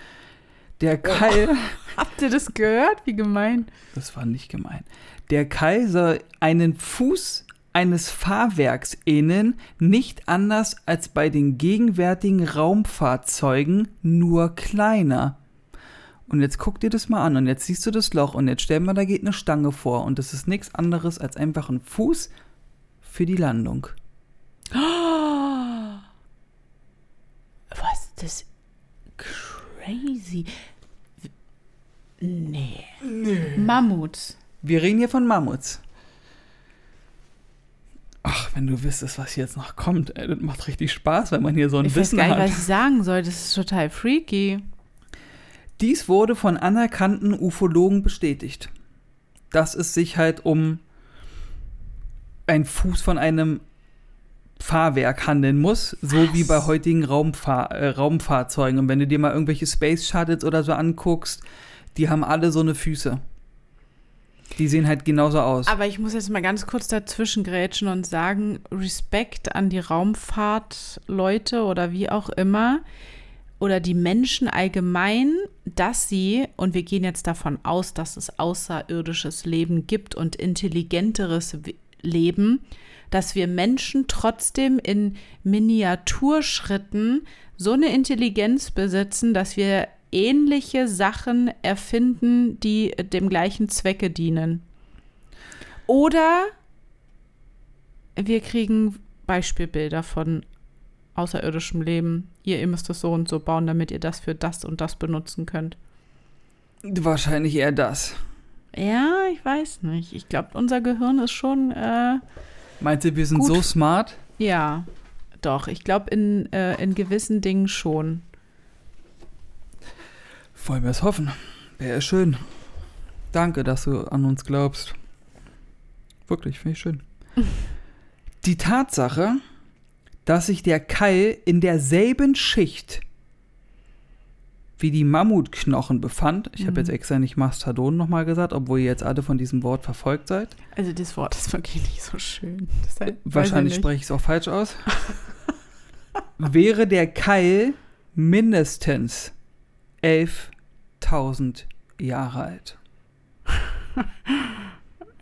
Der Keil, Habt ihr das gehört? Wie gemein. das war nicht gemein. Der Keil soll einen Fuß eines Fahrwerks ähneln, nicht anders als bei den gegenwärtigen Raumfahrzeugen, nur kleiner. Und jetzt guck dir das mal an und jetzt siehst du das Loch und jetzt stell mal, da geht eine Stange vor und das ist nichts anderes als einfach ein Fuß für die Landung. Was? Das Crazy. Nee. Mammut. Wir reden hier von Mammuts. Ach, wenn du wüsstest, was jetzt noch kommt, ey, das macht richtig Spaß, wenn man hier so ein Ich weiß Wissen gar nicht, hat. was ich sagen soll. Das ist total freaky. Dies wurde von anerkannten Ufologen bestätigt, dass es sich halt um ein Fuß von einem Fahrwerk handeln muss, so wie bei heutigen Raumfahr äh, Raumfahrzeugen. Und wenn du dir mal irgendwelche Space Shuttles oder so anguckst, die haben alle so eine Füße. Die sehen halt genauso aus. Aber ich muss jetzt mal ganz kurz dazwischen grätschen und sagen, Respekt an die Raumfahrtleute oder wie auch immer oder die Menschen allgemein, dass sie, und wir gehen jetzt davon aus, dass es außerirdisches Leben gibt und intelligenteres Leben, dass wir Menschen trotzdem in Miniaturschritten so eine Intelligenz besitzen, dass wir ähnliche Sachen erfinden, die dem gleichen Zwecke dienen. Oder wir kriegen Beispielbilder von außerirdischem Leben. Ihr, ihr müsst es so und so bauen, damit ihr das für das und das benutzen könnt. Wahrscheinlich eher das. Ja, ich weiß nicht. Ich glaube, unser Gehirn ist schon, äh, Meinst du, wir sind Gut. so smart? ja, doch. Ich glaube, in, äh, in gewissen Dingen schon. Wollen wir es hoffen. Wäre schön. Danke, dass du an uns glaubst. Wirklich, finde ich schön. Die Tatsache, dass sich der Keil in derselben Schicht wie die Mammutknochen befand. Ich habe Mhm. jetzt extra nicht Mastodon nochmal gesagt, obwohl ihr jetzt alle von diesem Wort verfolgt seid. Also das Wort ist wirklich nicht so schön. Ich Wahrscheinlich spreche ich es auch falsch aus. wäre der Keil mindestens 11.000 Jahre alt.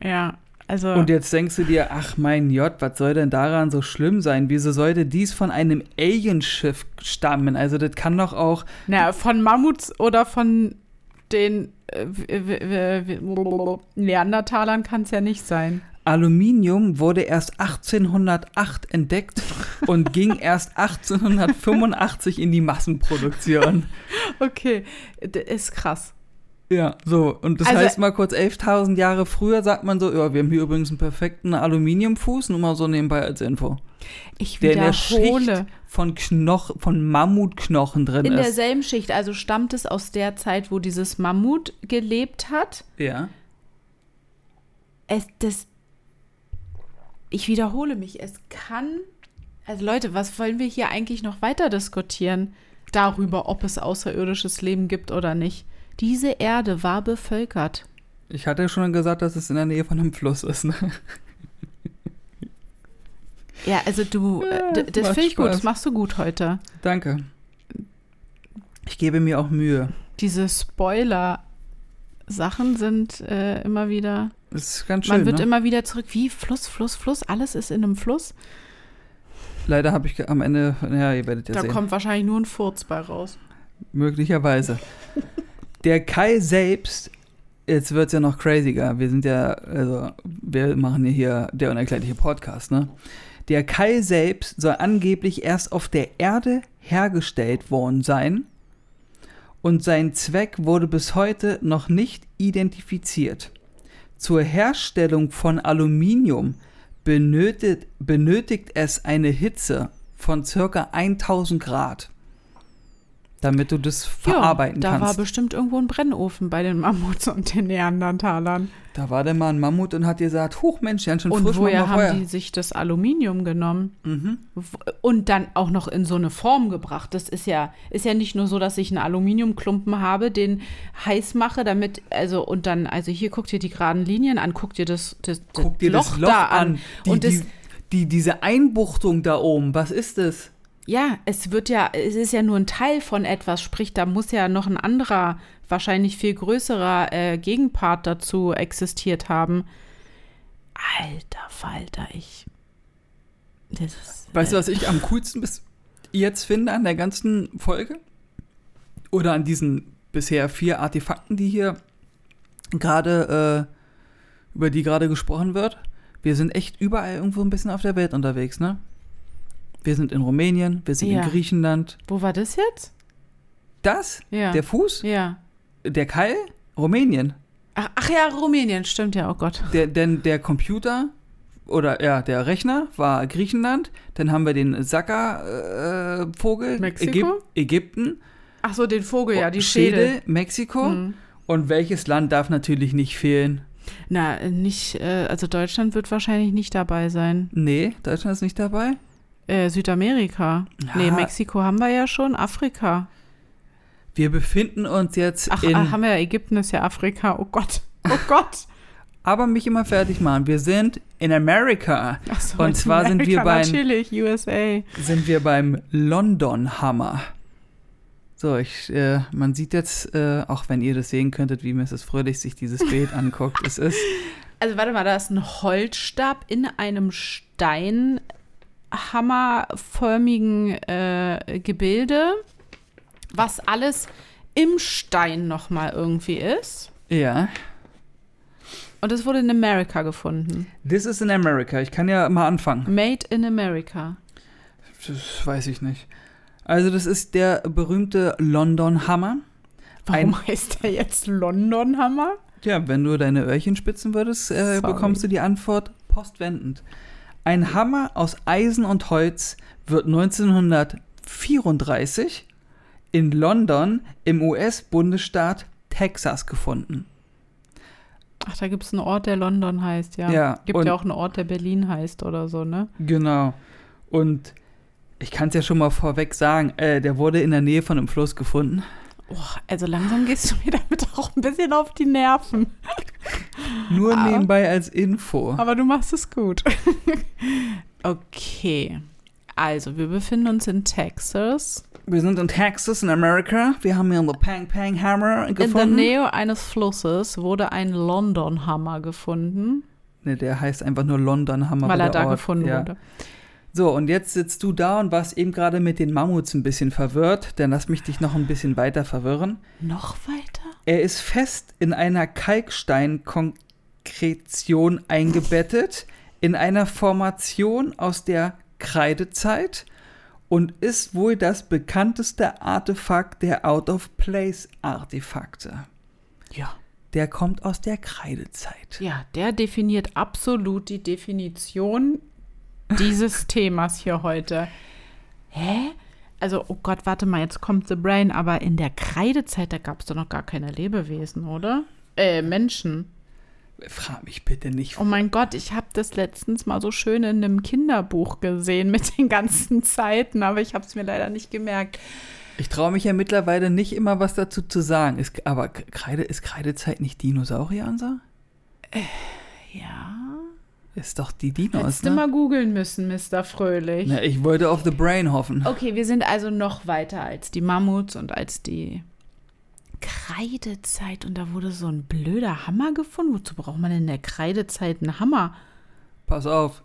Ja, also Und jetzt denkst du dir, ach mein Gott, was soll denn daran so schlimm sein? Wieso sollte dies von einem Alienschiff stammen? Also das kann doch auch, na, von Mammuts oder von den äh, Neandertalern kann es ja nicht sein. Aluminium wurde erst 1808 entdeckt und ging erst 1885 in die Massenproduktion. Okay, d- ist krass. Ja, so. Und das Also- heißt mal kurz 11.000 Jahre früher sagt man so, ja, wir haben hier übrigens einen perfekten Aluminiumfuß, nur mal so nebenbei als Info. Ich Der in der. Schicht von Knoch von Mammutknochen drin In ist. derselben Schicht, also stammt es aus der Zeit, wo dieses Mammut gelebt hat. Ja. Es, das, ich wiederhole mich, es kann, also Leute, was wollen wir hier eigentlich noch weiter diskutieren? Darüber, ob es außerirdisches Leben gibt oder nicht. Diese Erde war bevölkert. Ich hatte schon gesagt, dass es in der Nähe von einem Fluss ist. Ne? Ja, also du, Ja, das macht finde ich gut, das machst du gut heute. Danke. Ich gebe mir auch Mühe. Diese Spoiler-Sachen sind äh, immer wieder, Das ist ganz schön. man wird ne? immer wieder zurück, wie Fluss, Fluss, Fluss, alles ist in einem Fluss. Leider habe ich am Ende, ja, ihr werdet ja da sehen. kommt wahrscheinlich nur ein Furz bei raus. Möglicherweise. Der Kai selbst, jetzt wird es ja noch craziger. Wir sind ja, also, wir machen ja hier der unerklärliche Podcast, ne? Der Kai selbst soll angeblich erst auf der Erde hergestellt worden sein und sein Zweck wurde bis heute noch nicht identifiziert. Zur Herstellung von Aluminium benötigt, benötigt es eine Hitze von circa 1000 Grad, damit du das verarbeiten ja, da war kannst. bestimmt irgendwo ein Brennofen bei den Mammuts und den Neandertalern. Da war der mal ein Mammut und hat gesagt, huch Mensch, ganz schön Und frisch, woher mal Feuer. haben die sich das Aluminium genommen? Mhm. Und dann auch noch in so eine Form gebracht. Das ist ja, ist ja nicht nur so, dass ich einen Aluminiumklumpen habe, den heiß mache, damit, also, und dann, also hier guckt ihr die geraden Linien an, guckt ihr das, das, das Loch, das Loch da an. an. Die, und das, die, die, diese Einbuchtung da oben, was ist das? Ja, es wird ja, es ist ja nur ein Teil von etwas, sprich, da muss ja noch ein anderer, wahrscheinlich viel größerer äh, Gegenpart dazu existiert haben. Alter Falter, ich. Das ist, Weißt du, was ich am coolsten bis jetzt finde an der ganzen Folge? Oder an diesen bisher vier Artefakten, die hier gerade, äh, über die gerade gesprochen wird? Wir sind echt überall irgendwo ein bisschen auf der Welt unterwegs, ne? Wir sind in Rumänien, wir sind Ja. in Griechenland, Wo war das jetzt? Das? Ja. Der Fuß? Ja. Der Keil? Rumänien. Ach, ach ja, Rumänien, stimmt ja, oh Gott. Der, denn der Computer oder ja, der Rechner war Griechenland. Dann haben wir den Saka-Vogel Mexiko? Ägypten. Ach so, den Vogel, ja, die Schädel, Schädel. Mexiko. Hm. Und welches Land darf natürlich nicht fehlen? Na, nicht, äh, also Deutschland wird wahrscheinlich nicht dabei sein. Nee, Deutschland ist nicht dabei. Äh, Südamerika. Ja. Nee, Mexiko haben wir ja schon, Afrika. Wir befinden uns jetzt Ach, in. ach, haben wir ja, Ägypten ist ja Afrika. Oh Gott. Oh Gott. aber mich immer fertig machen. Wir sind in Amerika. Ach so, Und zwar sind wir beim- Natürlich, USA. Sind wir beim London Hammer. So, ich, äh, man sieht jetzt, äh, auch wenn ihr das sehen könntet, wie Mrs. Fröhlich sich dieses Bild anguckt. Es ist Also warte mal, da ist ein Holzstab in einem steinhammerförmigen äh, Gebilde, was alles im Stein nochmal irgendwie ist. ja. Und es wurde in Amerika gefunden. This is in America. Ich kann ja mal anfangen. Made in America. Das weiß ich nicht. Also, das ist der berühmte London Hammer. Warum Ein- heißt der jetzt London Hammer? Ja, wenn du deine Öhrchen spitzen würdest, äh, bekommst du die Antwort postwendend. Ein Hammer aus Eisen und Holz wird 1934 in London im US-Bundesstaat Texas gefunden. Ach, da gibt es einen Ort, der London heißt, ja. Ja, Gibt ja auch einen Ort, der Berlin heißt oder so, ne? Genau. Und ich kann es ja schon mal vorweg sagen, äh, der wurde in der Nähe von einem Fluss gefunden. Oh, also langsam gehst du mir damit auch ein bisschen auf die Nerven. Nur Aber- nebenbei als Info. Aber du machst es gut. okay. Also, wir befinden uns in Texas. Wir sind in Texas, in Amerika. Wir haben hier einen Pang Pang Hammer In der gefunden. Nähe eines Flusses wurde ein London Hammer gefunden, Ne, der heißt einfach nur London Hammer. weil er da Ort. gefunden ja. wurde. So, und jetzt sitzt du da und warst eben gerade mit den Mammuts ein bisschen verwirrt. Dann lass mich dich noch ein bisschen weiter verwirren. Noch weiter? Er ist fest in einer Kalksteinkonkretion eingebettet, in einer Formation aus der Kreidezeit und ist wohl das bekannteste Artefakt der Out-of-Place-Artefakte. Ja. Der kommt aus der Kreidezeit. Ja, der definiert absolut die Definition dieses Themas hier heute. Hä? Also, oh Gott, warte mal, jetzt kommt The Brain, aber in der Kreidezeit, da gab es doch noch gar keine Lebewesen, oder? Äh, Menschen. Frag mich bitte nicht. Oh mein Gott, ich habe das letztens mal so schön in einem Kinderbuch gesehen mit den ganzen Zeiten, aber ich habe es mir leider nicht gemerkt. Ich traue mich ja mittlerweile nicht immer was dazu zu sagen. Ist, aber Kreide, ist Kreidezeit nicht Dinosaurier, Ansa? Ja. Ist doch die Dinos, Hättest du ne? mal googeln müssen, Mr. Fröhlich. Na, ich wollte auf The Brain hoffen. Okay, wir sind also noch weiter als die Mammuts und als die Kreidezeit. Und da wurde so ein blöder Hammer gefunden. Wozu braucht man in der Kreidezeit einen Hammer? Pass auf.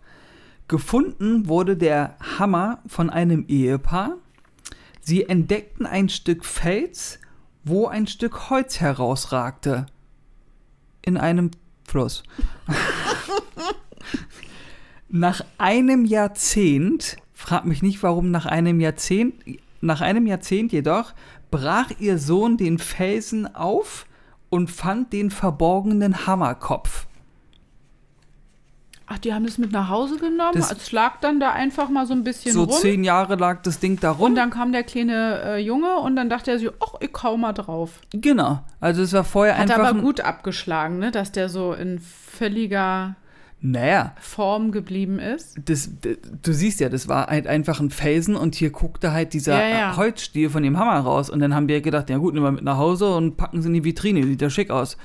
Gefunden wurde der Hammer von einem Ehepaar. Sie entdeckten ein Stück Fels, wo ein Stück Holz herausragte. In einem Fluss. nach einem Jahrzehnt, frag mich nicht warum nach einem Jahrzehnt, nach einem Jahrzehnt jedoch, brach ihr Sohn den Felsen auf und fand den verborgenen Hammerkopf. Ach, die haben das mit nach Hause genommen? Das- es lag dann da einfach mal so ein bisschen So rum. zehn Jahre lag das Ding da rum. Und dann kam der kleine äh, Junge und dann dachte er sich, ach, ich hau mal drauf. Genau. Also es war vorher Hat einfach. aber ein- gut abgeschlagen, ne? Dass der so in völliger Naja, Form geblieben ist. das, d- du siehst ja, das war halt einfach ein Felsen und hier guckte halt dieser Ja, ja. Holzstiel von dem Hammer raus. Und dann haben wir gedacht, ja gut, nehmen wir mit nach Hause und packen sie in die Vitrine. Sieht ja schick aus.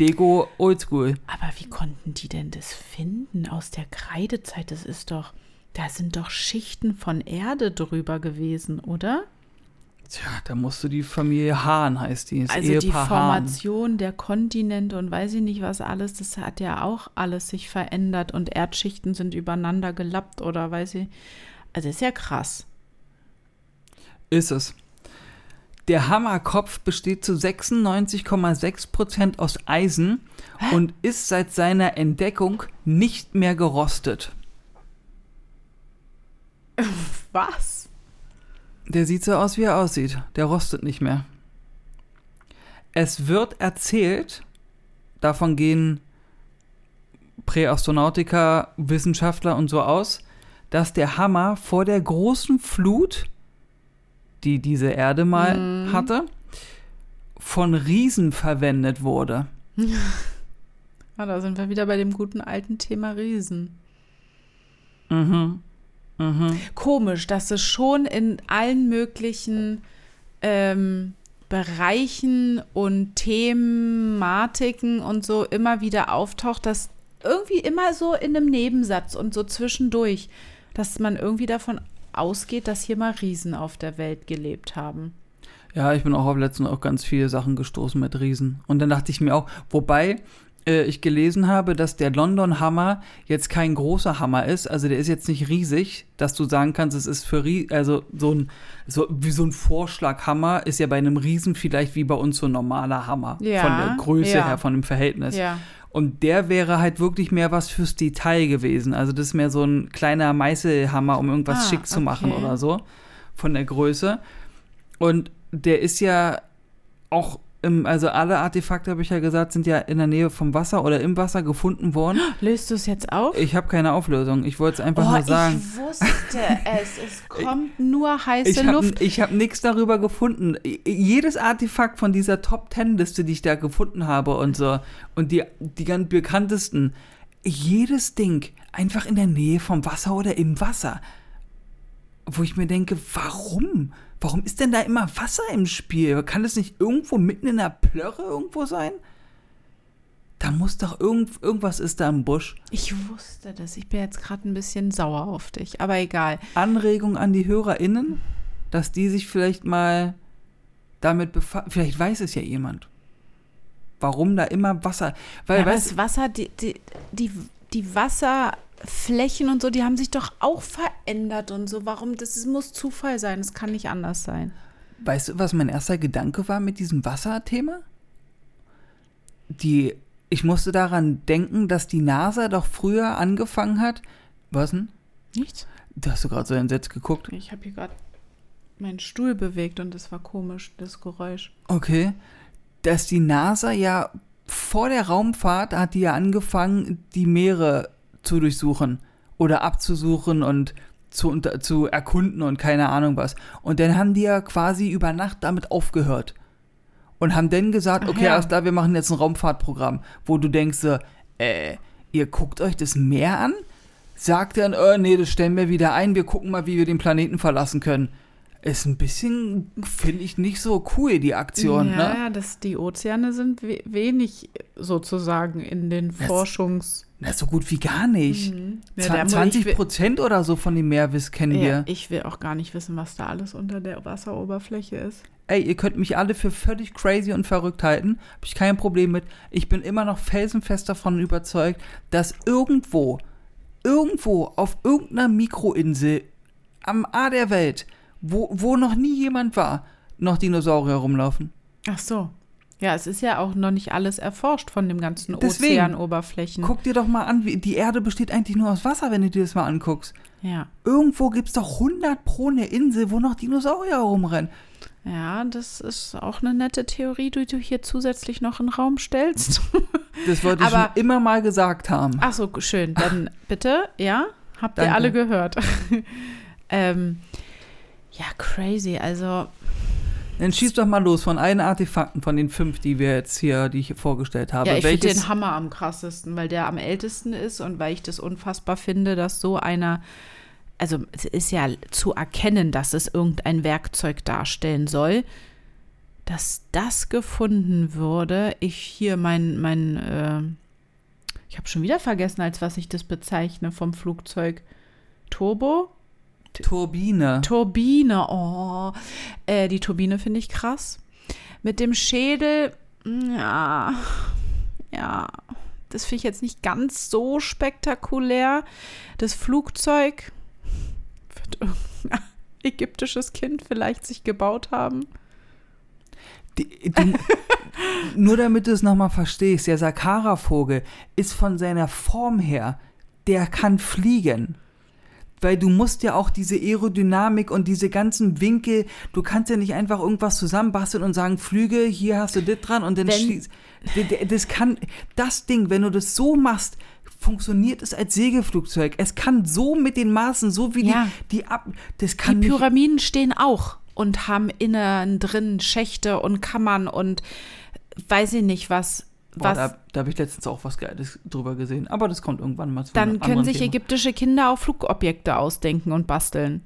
Deko oldschool. Aber wie konnten die denn das finden aus der Kreidezeit? Das ist doch, da sind doch Schichten von Erde drüber gewesen, oder? Tja, da musst du die Familie Hahn, heißt die. Das also die Ehepaar Hahn. Formation der Kontinente und weiß ich nicht was alles, das hat ja auch alles sich verändert und Erdschichten sind übereinander gelappt oder weiß ich. Also ist ja krass. Ist es. Der Hammerkopf besteht zu 96,6% aus Eisen und ist seit seiner Entdeckung nicht mehr gerostet. Was? Der sieht so aus, wie er aussieht. Der rostet nicht mehr. Es wird erzählt, davon gehen Präastronautiker, Wissenschaftler und so aus, dass der Hammer vor der großen Flut, die diese Erde mal Mhm. hatte, von Riesen verwendet wurde. Ah, da sind wir wieder bei dem guten alten Thema Riesen. Mhm. Mhm. Komisch, dass es schon in allen möglichen ähm, Bereichen und Thematiken und so immer wieder auftaucht, dass irgendwie immer so in einem Nebensatz und so zwischendurch, dass man irgendwie davon ausgeht, dass hier mal Riesen auf der Welt gelebt haben. Ja, ich bin auch auf letztens auch ganz viele Sachen gestoßen mit Riesen. Und dann dachte ich mir auch, wobei äh, ich gelesen habe, dass der London Hammer jetzt kein großer Hammer ist, also der ist jetzt nicht riesig, dass du sagen kannst, es ist für also so ein so wie so ein Vorschlaghammer ist ja bei einem Riesen vielleicht wie bei uns so ein normaler Hammer Ja, von der Größe ja. her, von dem Verhältnis. Ja. Und der wäre halt wirklich mehr was fürs Detail gewesen. Also das ist mehr so ein kleiner Meißelhammer, um irgendwas Ah, schick zu machen okay. oder so. Von der Größe. Und der ist ja auch im, also alle Artefakte, habe ich ja gesagt, sind ja in der Nähe vom Wasser oder im Wasser gefunden worden. Löst du es jetzt auf? Ich habe keine Auflösung. Ich wollte es einfach oh, nur sagen. ich wusste es. Es kommt nur heiße Ich habe Luft. ich hab nichts darüber gefunden. Jedes Artefakt von dieser Top Ten Liste, die ich da gefunden habe und so, und die, die ganz bekanntesten, jedes Ding einfach in der Nähe vom Wasser oder im Wasser. Wo ich mir denke, warum? Warum ist denn da immer Wasser im Spiel? Kann das nicht irgendwo mitten in der Plörre irgendwo sein? Da muss doch irgend, irgendwas ist da im Busch. Ich wusste das. Ich bin jetzt gerade ein bisschen sauer auf dich. Aber egal. Anregung an die HörerInnen, dass die sich vielleicht mal damit befassen. Vielleicht weiß es ja jemand. Warum da immer Wasser. Weil, Ja, weißt das Wasser, die, die, die, die Wasserflächen und so, die haben sich doch auch verändert und so. Warum? Das ist- muss Zufall sein. Das kann nicht anders sein. weißt du, was mein erster Gedanke war mit diesem Wasserthema? Die, ich musste daran denken, dass die NASA doch früher angefangen hat. Was denn? Nichts? Da hast du gerade so entsetzt geguckt. Ich habe hier gerade meinen Stuhl bewegt und das war komisch, das Geräusch. Okay. Dass die NASA ja vor der Raumfahrt hat die ja angefangen, die Meere zu durchsuchen oder abzusuchen und zu, unter- zu erkunden und keine Ahnung was. Und dann haben die ja quasi über Nacht damit aufgehört. Und haben dann gesagt, Ach okay, ja. alles klar, wir machen jetzt ein Raumfahrtprogramm, wo du denkst, äh, ihr guckt euch das Meer an? Sagt dann, äh, nee, das stellen wir wieder ein, wir gucken mal, wie wir den Planeten verlassen können. Ist ein bisschen, finde ich, nicht so cool, die Aktion, ja, ne? ja, das, die Ozeane sind we wenig sozusagen in den Forschungs... Na, so gut wie gar nicht. Mhm. Ja, Zwa- da mu- 20 ich will- Prozent oder so von dem Meerwiss kennen Ja, wir. ich will auch gar nicht wissen, was da alles unter der Wasseroberfläche ist. Ey, ihr könnt mich alle für völlig crazy und verrückt halten. Hab ich kein Problem mit. Ich bin immer noch felsenfest davon überzeugt, dass irgendwo, irgendwo auf irgendeiner Mikroinsel am A der Welt, wo, wo noch nie jemand war, noch Dinosaurier rumlaufen. Ach so. Ja, es ist ja auch noch nicht alles erforscht von dem ganzen Deswegen. Ozeanoberflächen. Guck dir doch mal an, wie, die Erde besteht eigentlich nur aus Wasser, wenn du dir das mal anguckst. Ja. Irgendwo gibt's doch 100 pro eine Insel, wo noch Dinosaurier rumrennen. Ja, das ist auch eine nette Theorie, die du hier zusätzlich noch in den Raum stellst. Das wollte ich Aber- schon immer mal gesagt haben. Ach so, schön. Dann bitte, ja, habt ihr Danke. alle gehört. ähm, ja, crazy. Also, Dann schieß doch mal los von allen Artefakten, von den fünf, die wir jetzt hier, die ich hier vorgestellt habe. ja, ich finde den Hammer am krassesten, weil der am ältesten ist und weil ich das unfassbar finde, dass so einer, also es ist ja zu erkennen, dass es irgendein Werkzeug darstellen soll, dass das gefunden würde. Ich hier mein, mein, äh, ich habe schon wieder vergessen, als was ich das bezeichne vom Flugzeug. Turbo? Turbine. Turbine, oh. Äh, die Turbine finde ich krass. Mit dem Schädel, mm, ja, ja, das finde ich jetzt nicht ganz so spektakulär. Das Flugzeug wird irgendein ägyptisches Kind vielleicht sich gebaut haben. Die, du, nur damit du es nochmal verstehst, der Sakara-Vogel ist von seiner Form her, der kann fliegen. Weil du musst ja auch diese Aerodynamik und diese ganzen Winkel, du kannst ja nicht einfach irgendwas zusammenbasteln und sagen, Flüge, hier hast du das dran und dann schließ. Das kann, das Ding, wenn du das so machst, funktioniert es als Segelflugzeug. Es kann so mit den Maßen, so wie Ja. die, die ab, das Die kann nicht. Pyramiden stehen auch und haben innen drin Schächte und Kammern und weiß ich nicht was. Boah, was da da habe ich letztens auch was Geiles drüber gesehen. Aber das kommt irgendwann mal zu dann können sich Thema. ägyptische Kinder auch Flugobjekte ausdenken und basteln.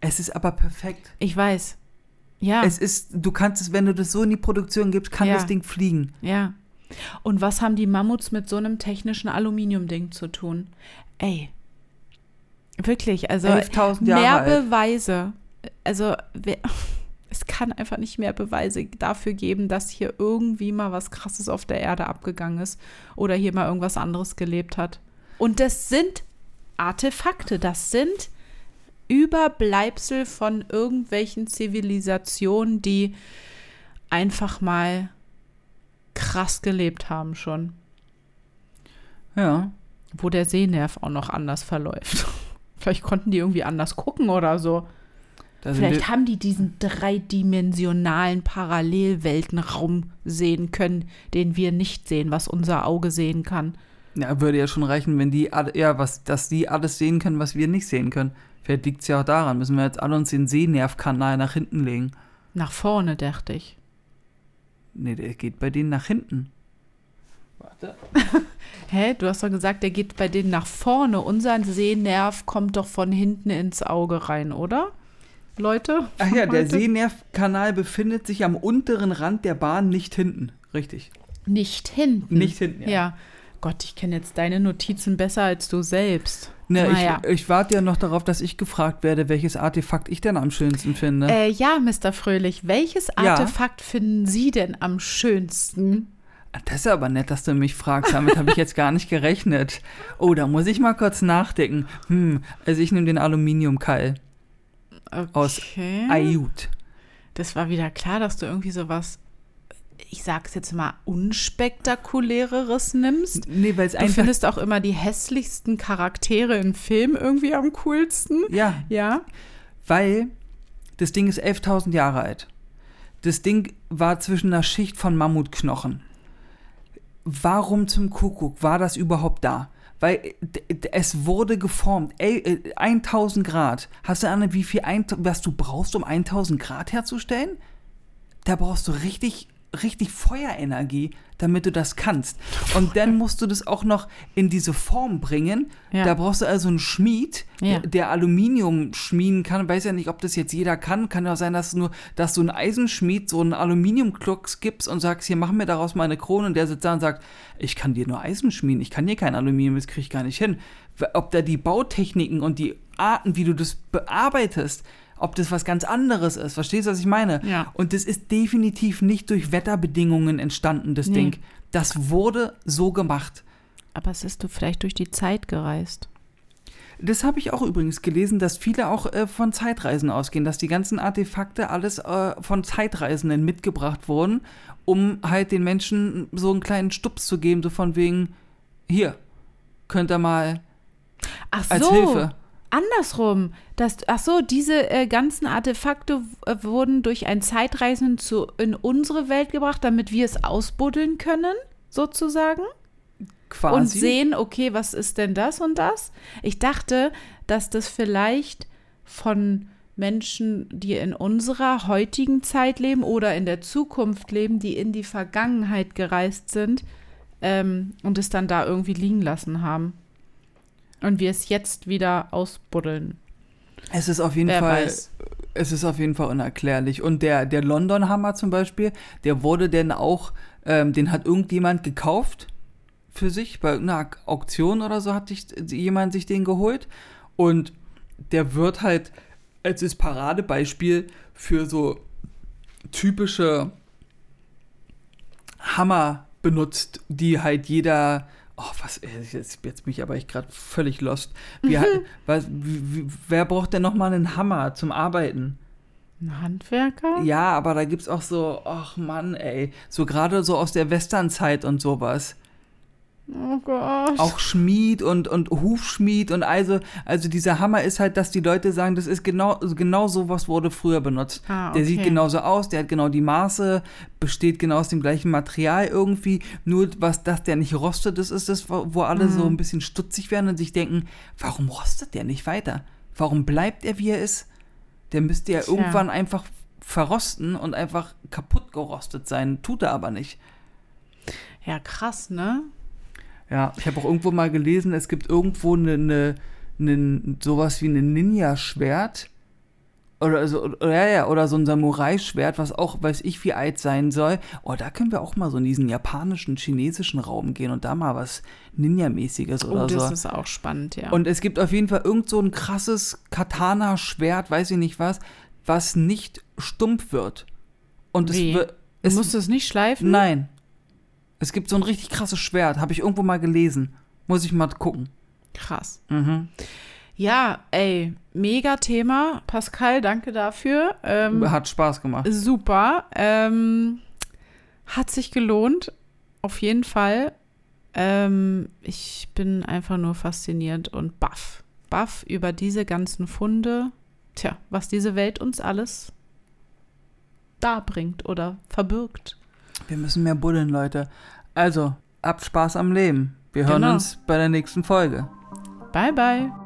Es ist aber perfekt. Ich weiß. Ja. Es ist, du kannst es, wenn du das so in die Produktion gibst, kann Ja. das Ding fliegen. Ja. Und was haben die Mammuts mit so einem technischen Aluminiumding zu tun? Ey. Wirklich, also 11.000 Jahre mehr alt. Beweise. Also wer, es kann einfach nicht mehr Beweise dafür geben, dass hier irgendwie mal was Krasses auf der Erde abgegangen ist oder hier mal irgendwas anderes gelebt hat. Und das sind Artefakte, das sind Überbleibsel von irgendwelchen Zivilisationen, die einfach mal krass gelebt haben schon. Ja. Wo der Sehnerv auch noch anders verläuft. Vielleicht konnten die irgendwie anders gucken oder so. Vielleicht haben die diesen dreidimensionalen Parallelweltenraum sehen können, den wir nicht sehen, was unser Auge sehen kann. ja, würde ja schon reichen, wenn die, ja, was, dass die alles sehen können, was wir nicht sehen können. Vielleicht liegt es ja auch daran, müssen wir jetzt alle uns den Sehnervkanal nach hinten legen. Nach vorne, dachte ich. Nee, der geht bei denen nach hinten. Warte. Hä? Du hast doch gesagt, der geht bei denen nach vorne. Unser Sehnerv kommt doch von hinten ins Auge rein, oder? Leute? Ach ja, der? Sehnervkanal befindet sich am unteren Rand der Bahn, nicht hinten. Richtig. Nicht hinten. Nicht hinten, ja. Ja. Gott, ich kenne jetzt deine Notizen besser als du selbst. Ne, Naja. ich, ich warte ja noch darauf, dass ich gefragt werde, welches Artefakt ich denn am schönsten finde. Äh, ja, Mr. Fröhlich, welches Ja. Artefakt finden Sie denn am schönsten? Das ist aber nett, dass du mich fragst. Damit habe ich jetzt gar nicht gerechnet. Oh, da muss ich mal kurz nachdenken. Hm, also ich nehme den Aluminiumkeil aus Okay. Ayut. Das war wieder klar, dass du irgendwie sowas, ich sag's jetzt mal, unspektakuläreres nimmst. Nee, weil es Du einfach. findest auch immer die hässlichsten Charaktere im Film irgendwie am coolsten. Ja, Ja. weil das Ding ist 11.000 Jahre alt. Das Ding war zwischen einer Schicht von Mammutknochen. Warum zum Kuckuck war das überhaupt da? Weil äh, es wurde geformt. Ey, äh, 1000 Grad. Hast du Ahnung, wie viel, was du brauchst, um 1000 Grad herzustellen? Da brauchst du richtig, richtig Feuerenergie, damit du das kannst. Und dann musst du das auch noch in diese Form bringen. Ja. Da brauchst du also einen Schmied, Ja. der, der Aluminium schmieden kann. Weiß ja nicht, ob das jetzt jeder kann. Kann ja auch sein, dass nur, dass du einen Eisenschmied so einen Aluminiumklocks gibst und sagst, hier mach mir daraus mal eine Krone und der sitzt da und sagt, ich kann dir nur Eisen schmieden, ich kann dir kein Aluminium, das krieg ich gar nicht hin. Ob da die Bautechniken und die Arten, wie du das bearbeitest, ob das was ganz anderes ist. Verstehst du, was ich meine? Ja. Und das ist definitiv nicht durch Wetterbedingungen entstanden, das Nee. Ding. Das wurde so gemacht. Aber es ist du vielleicht durch die Zeit gereist. Das habe ich auch übrigens gelesen, dass viele auch äh, von Zeitreisen ausgehen, dass die ganzen Artefakte alles äh, von Zeitreisenden mitgebracht wurden, um halt den Menschen so einen kleinen Stups zu geben, so von wegen, hier, könnt ihr mal Ach als so. Hilfe. Andersrum. Das, ach so, diese äh, ganzen Artefakte äh, wurden durch ein Zeitreisen zu, in unsere Welt gebracht, damit wir es ausbuddeln können, sozusagen. Quasi. Und sehen, okay, was ist denn das und das? Ich dachte, dass das vielleicht von Menschen, die in unserer heutigen Zeit leben oder in der Zukunft leben, die in die Vergangenheit gereist sind ähm, und es dann da irgendwie liegen lassen haben. Und wir es jetzt wieder ausbuddeln. Es ist auf jeden Wer Fall, weiß. es ist auf jeden Fall unerklärlich. Und der, der London Hammer zum Beispiel, der wurde denn auch, ähm, den hat irgendjemand gekauft für sich, bei irgendeiner Auktion oder so hat sich, jemand sich den geholt. Und der wird halt als das Paradebeispiel für so typische Hammer benutzt, die halt jeder. Oh, was, ey, jetzt, jetzt bin ich aber echt gerade völlig lost. Wie, hat- was, wie, wer braucht denn nochmal einen Hammer zum Arbeiten? Ein Handwerker? Ja, aber da gibt's auch so, ach Mann, ey, so gerade so aus der Westernzeit und sowas. Oh Gott. Auch Schmied und, und Hufschmied und also, also dieser Hammer ist halt, dass die Leute sagen, das ist genau, genau so, was wurde früher benutzt. Ah, Der sieht okay. genauso aus, der hat genau die Maße, besteht genau aus dem gleichen Material irgendwie. Nur was, dass der nicht rostet, das ist das, wo wo alle Mhm. so ein bisschen stutzig werden und sich denken, warum rostet der nicht weiter? Warum bleibt er, wie er ist? Der müsste ja Tja. irgendwann einfach verrosten und einfach kaputt gerostet sein. Tut er aber nicht. Ja, krass, ne? Ja, ich habe auch irgendwo mal gelesen, es gibt irgendwo eine, eine, eine sowas wie ein Ninja-Schwert. Oder so, oder, ja, oder so ein Samurai-Schwert, was auch, weiß ich, wie alt sein soll. Oh, da können wir auch mal so in diesen japanischen, chinesischen Raum gehen und da mal was Ninja-mäßiges Oh, oder das so. ist auch spannend, ja. Und es gibt auf jeden Fall irgend so ein krasses Katana-Schwert, weiß ich nicht was, was nicht stumpf wird. Und Wie? es wird. du Es, musst es nicht schleifen? nein. Es gibt so ein richtig krasses Schwert, habe ich irgendwo mal gelesen. Muss ich mal gucken. Krass. Mhm. Ja, ey, mega Thema. Pascal, danke dafür. Ähm, Hat Spaß gemacht. super. Ähm, hat sich gelohnt. Auf jeden Fall. Ähm, ich bin einfach nur fasziniert und baff. Baff über diese ganzen Funde. Tja, was diese Welt uns alles darbringt oder verbirgt. Wir müssen mehr buddeln, Leute. Also, habt Spaß am Leben. Wir hören Genau. uns bei der nächsten Folge. Bye, bye.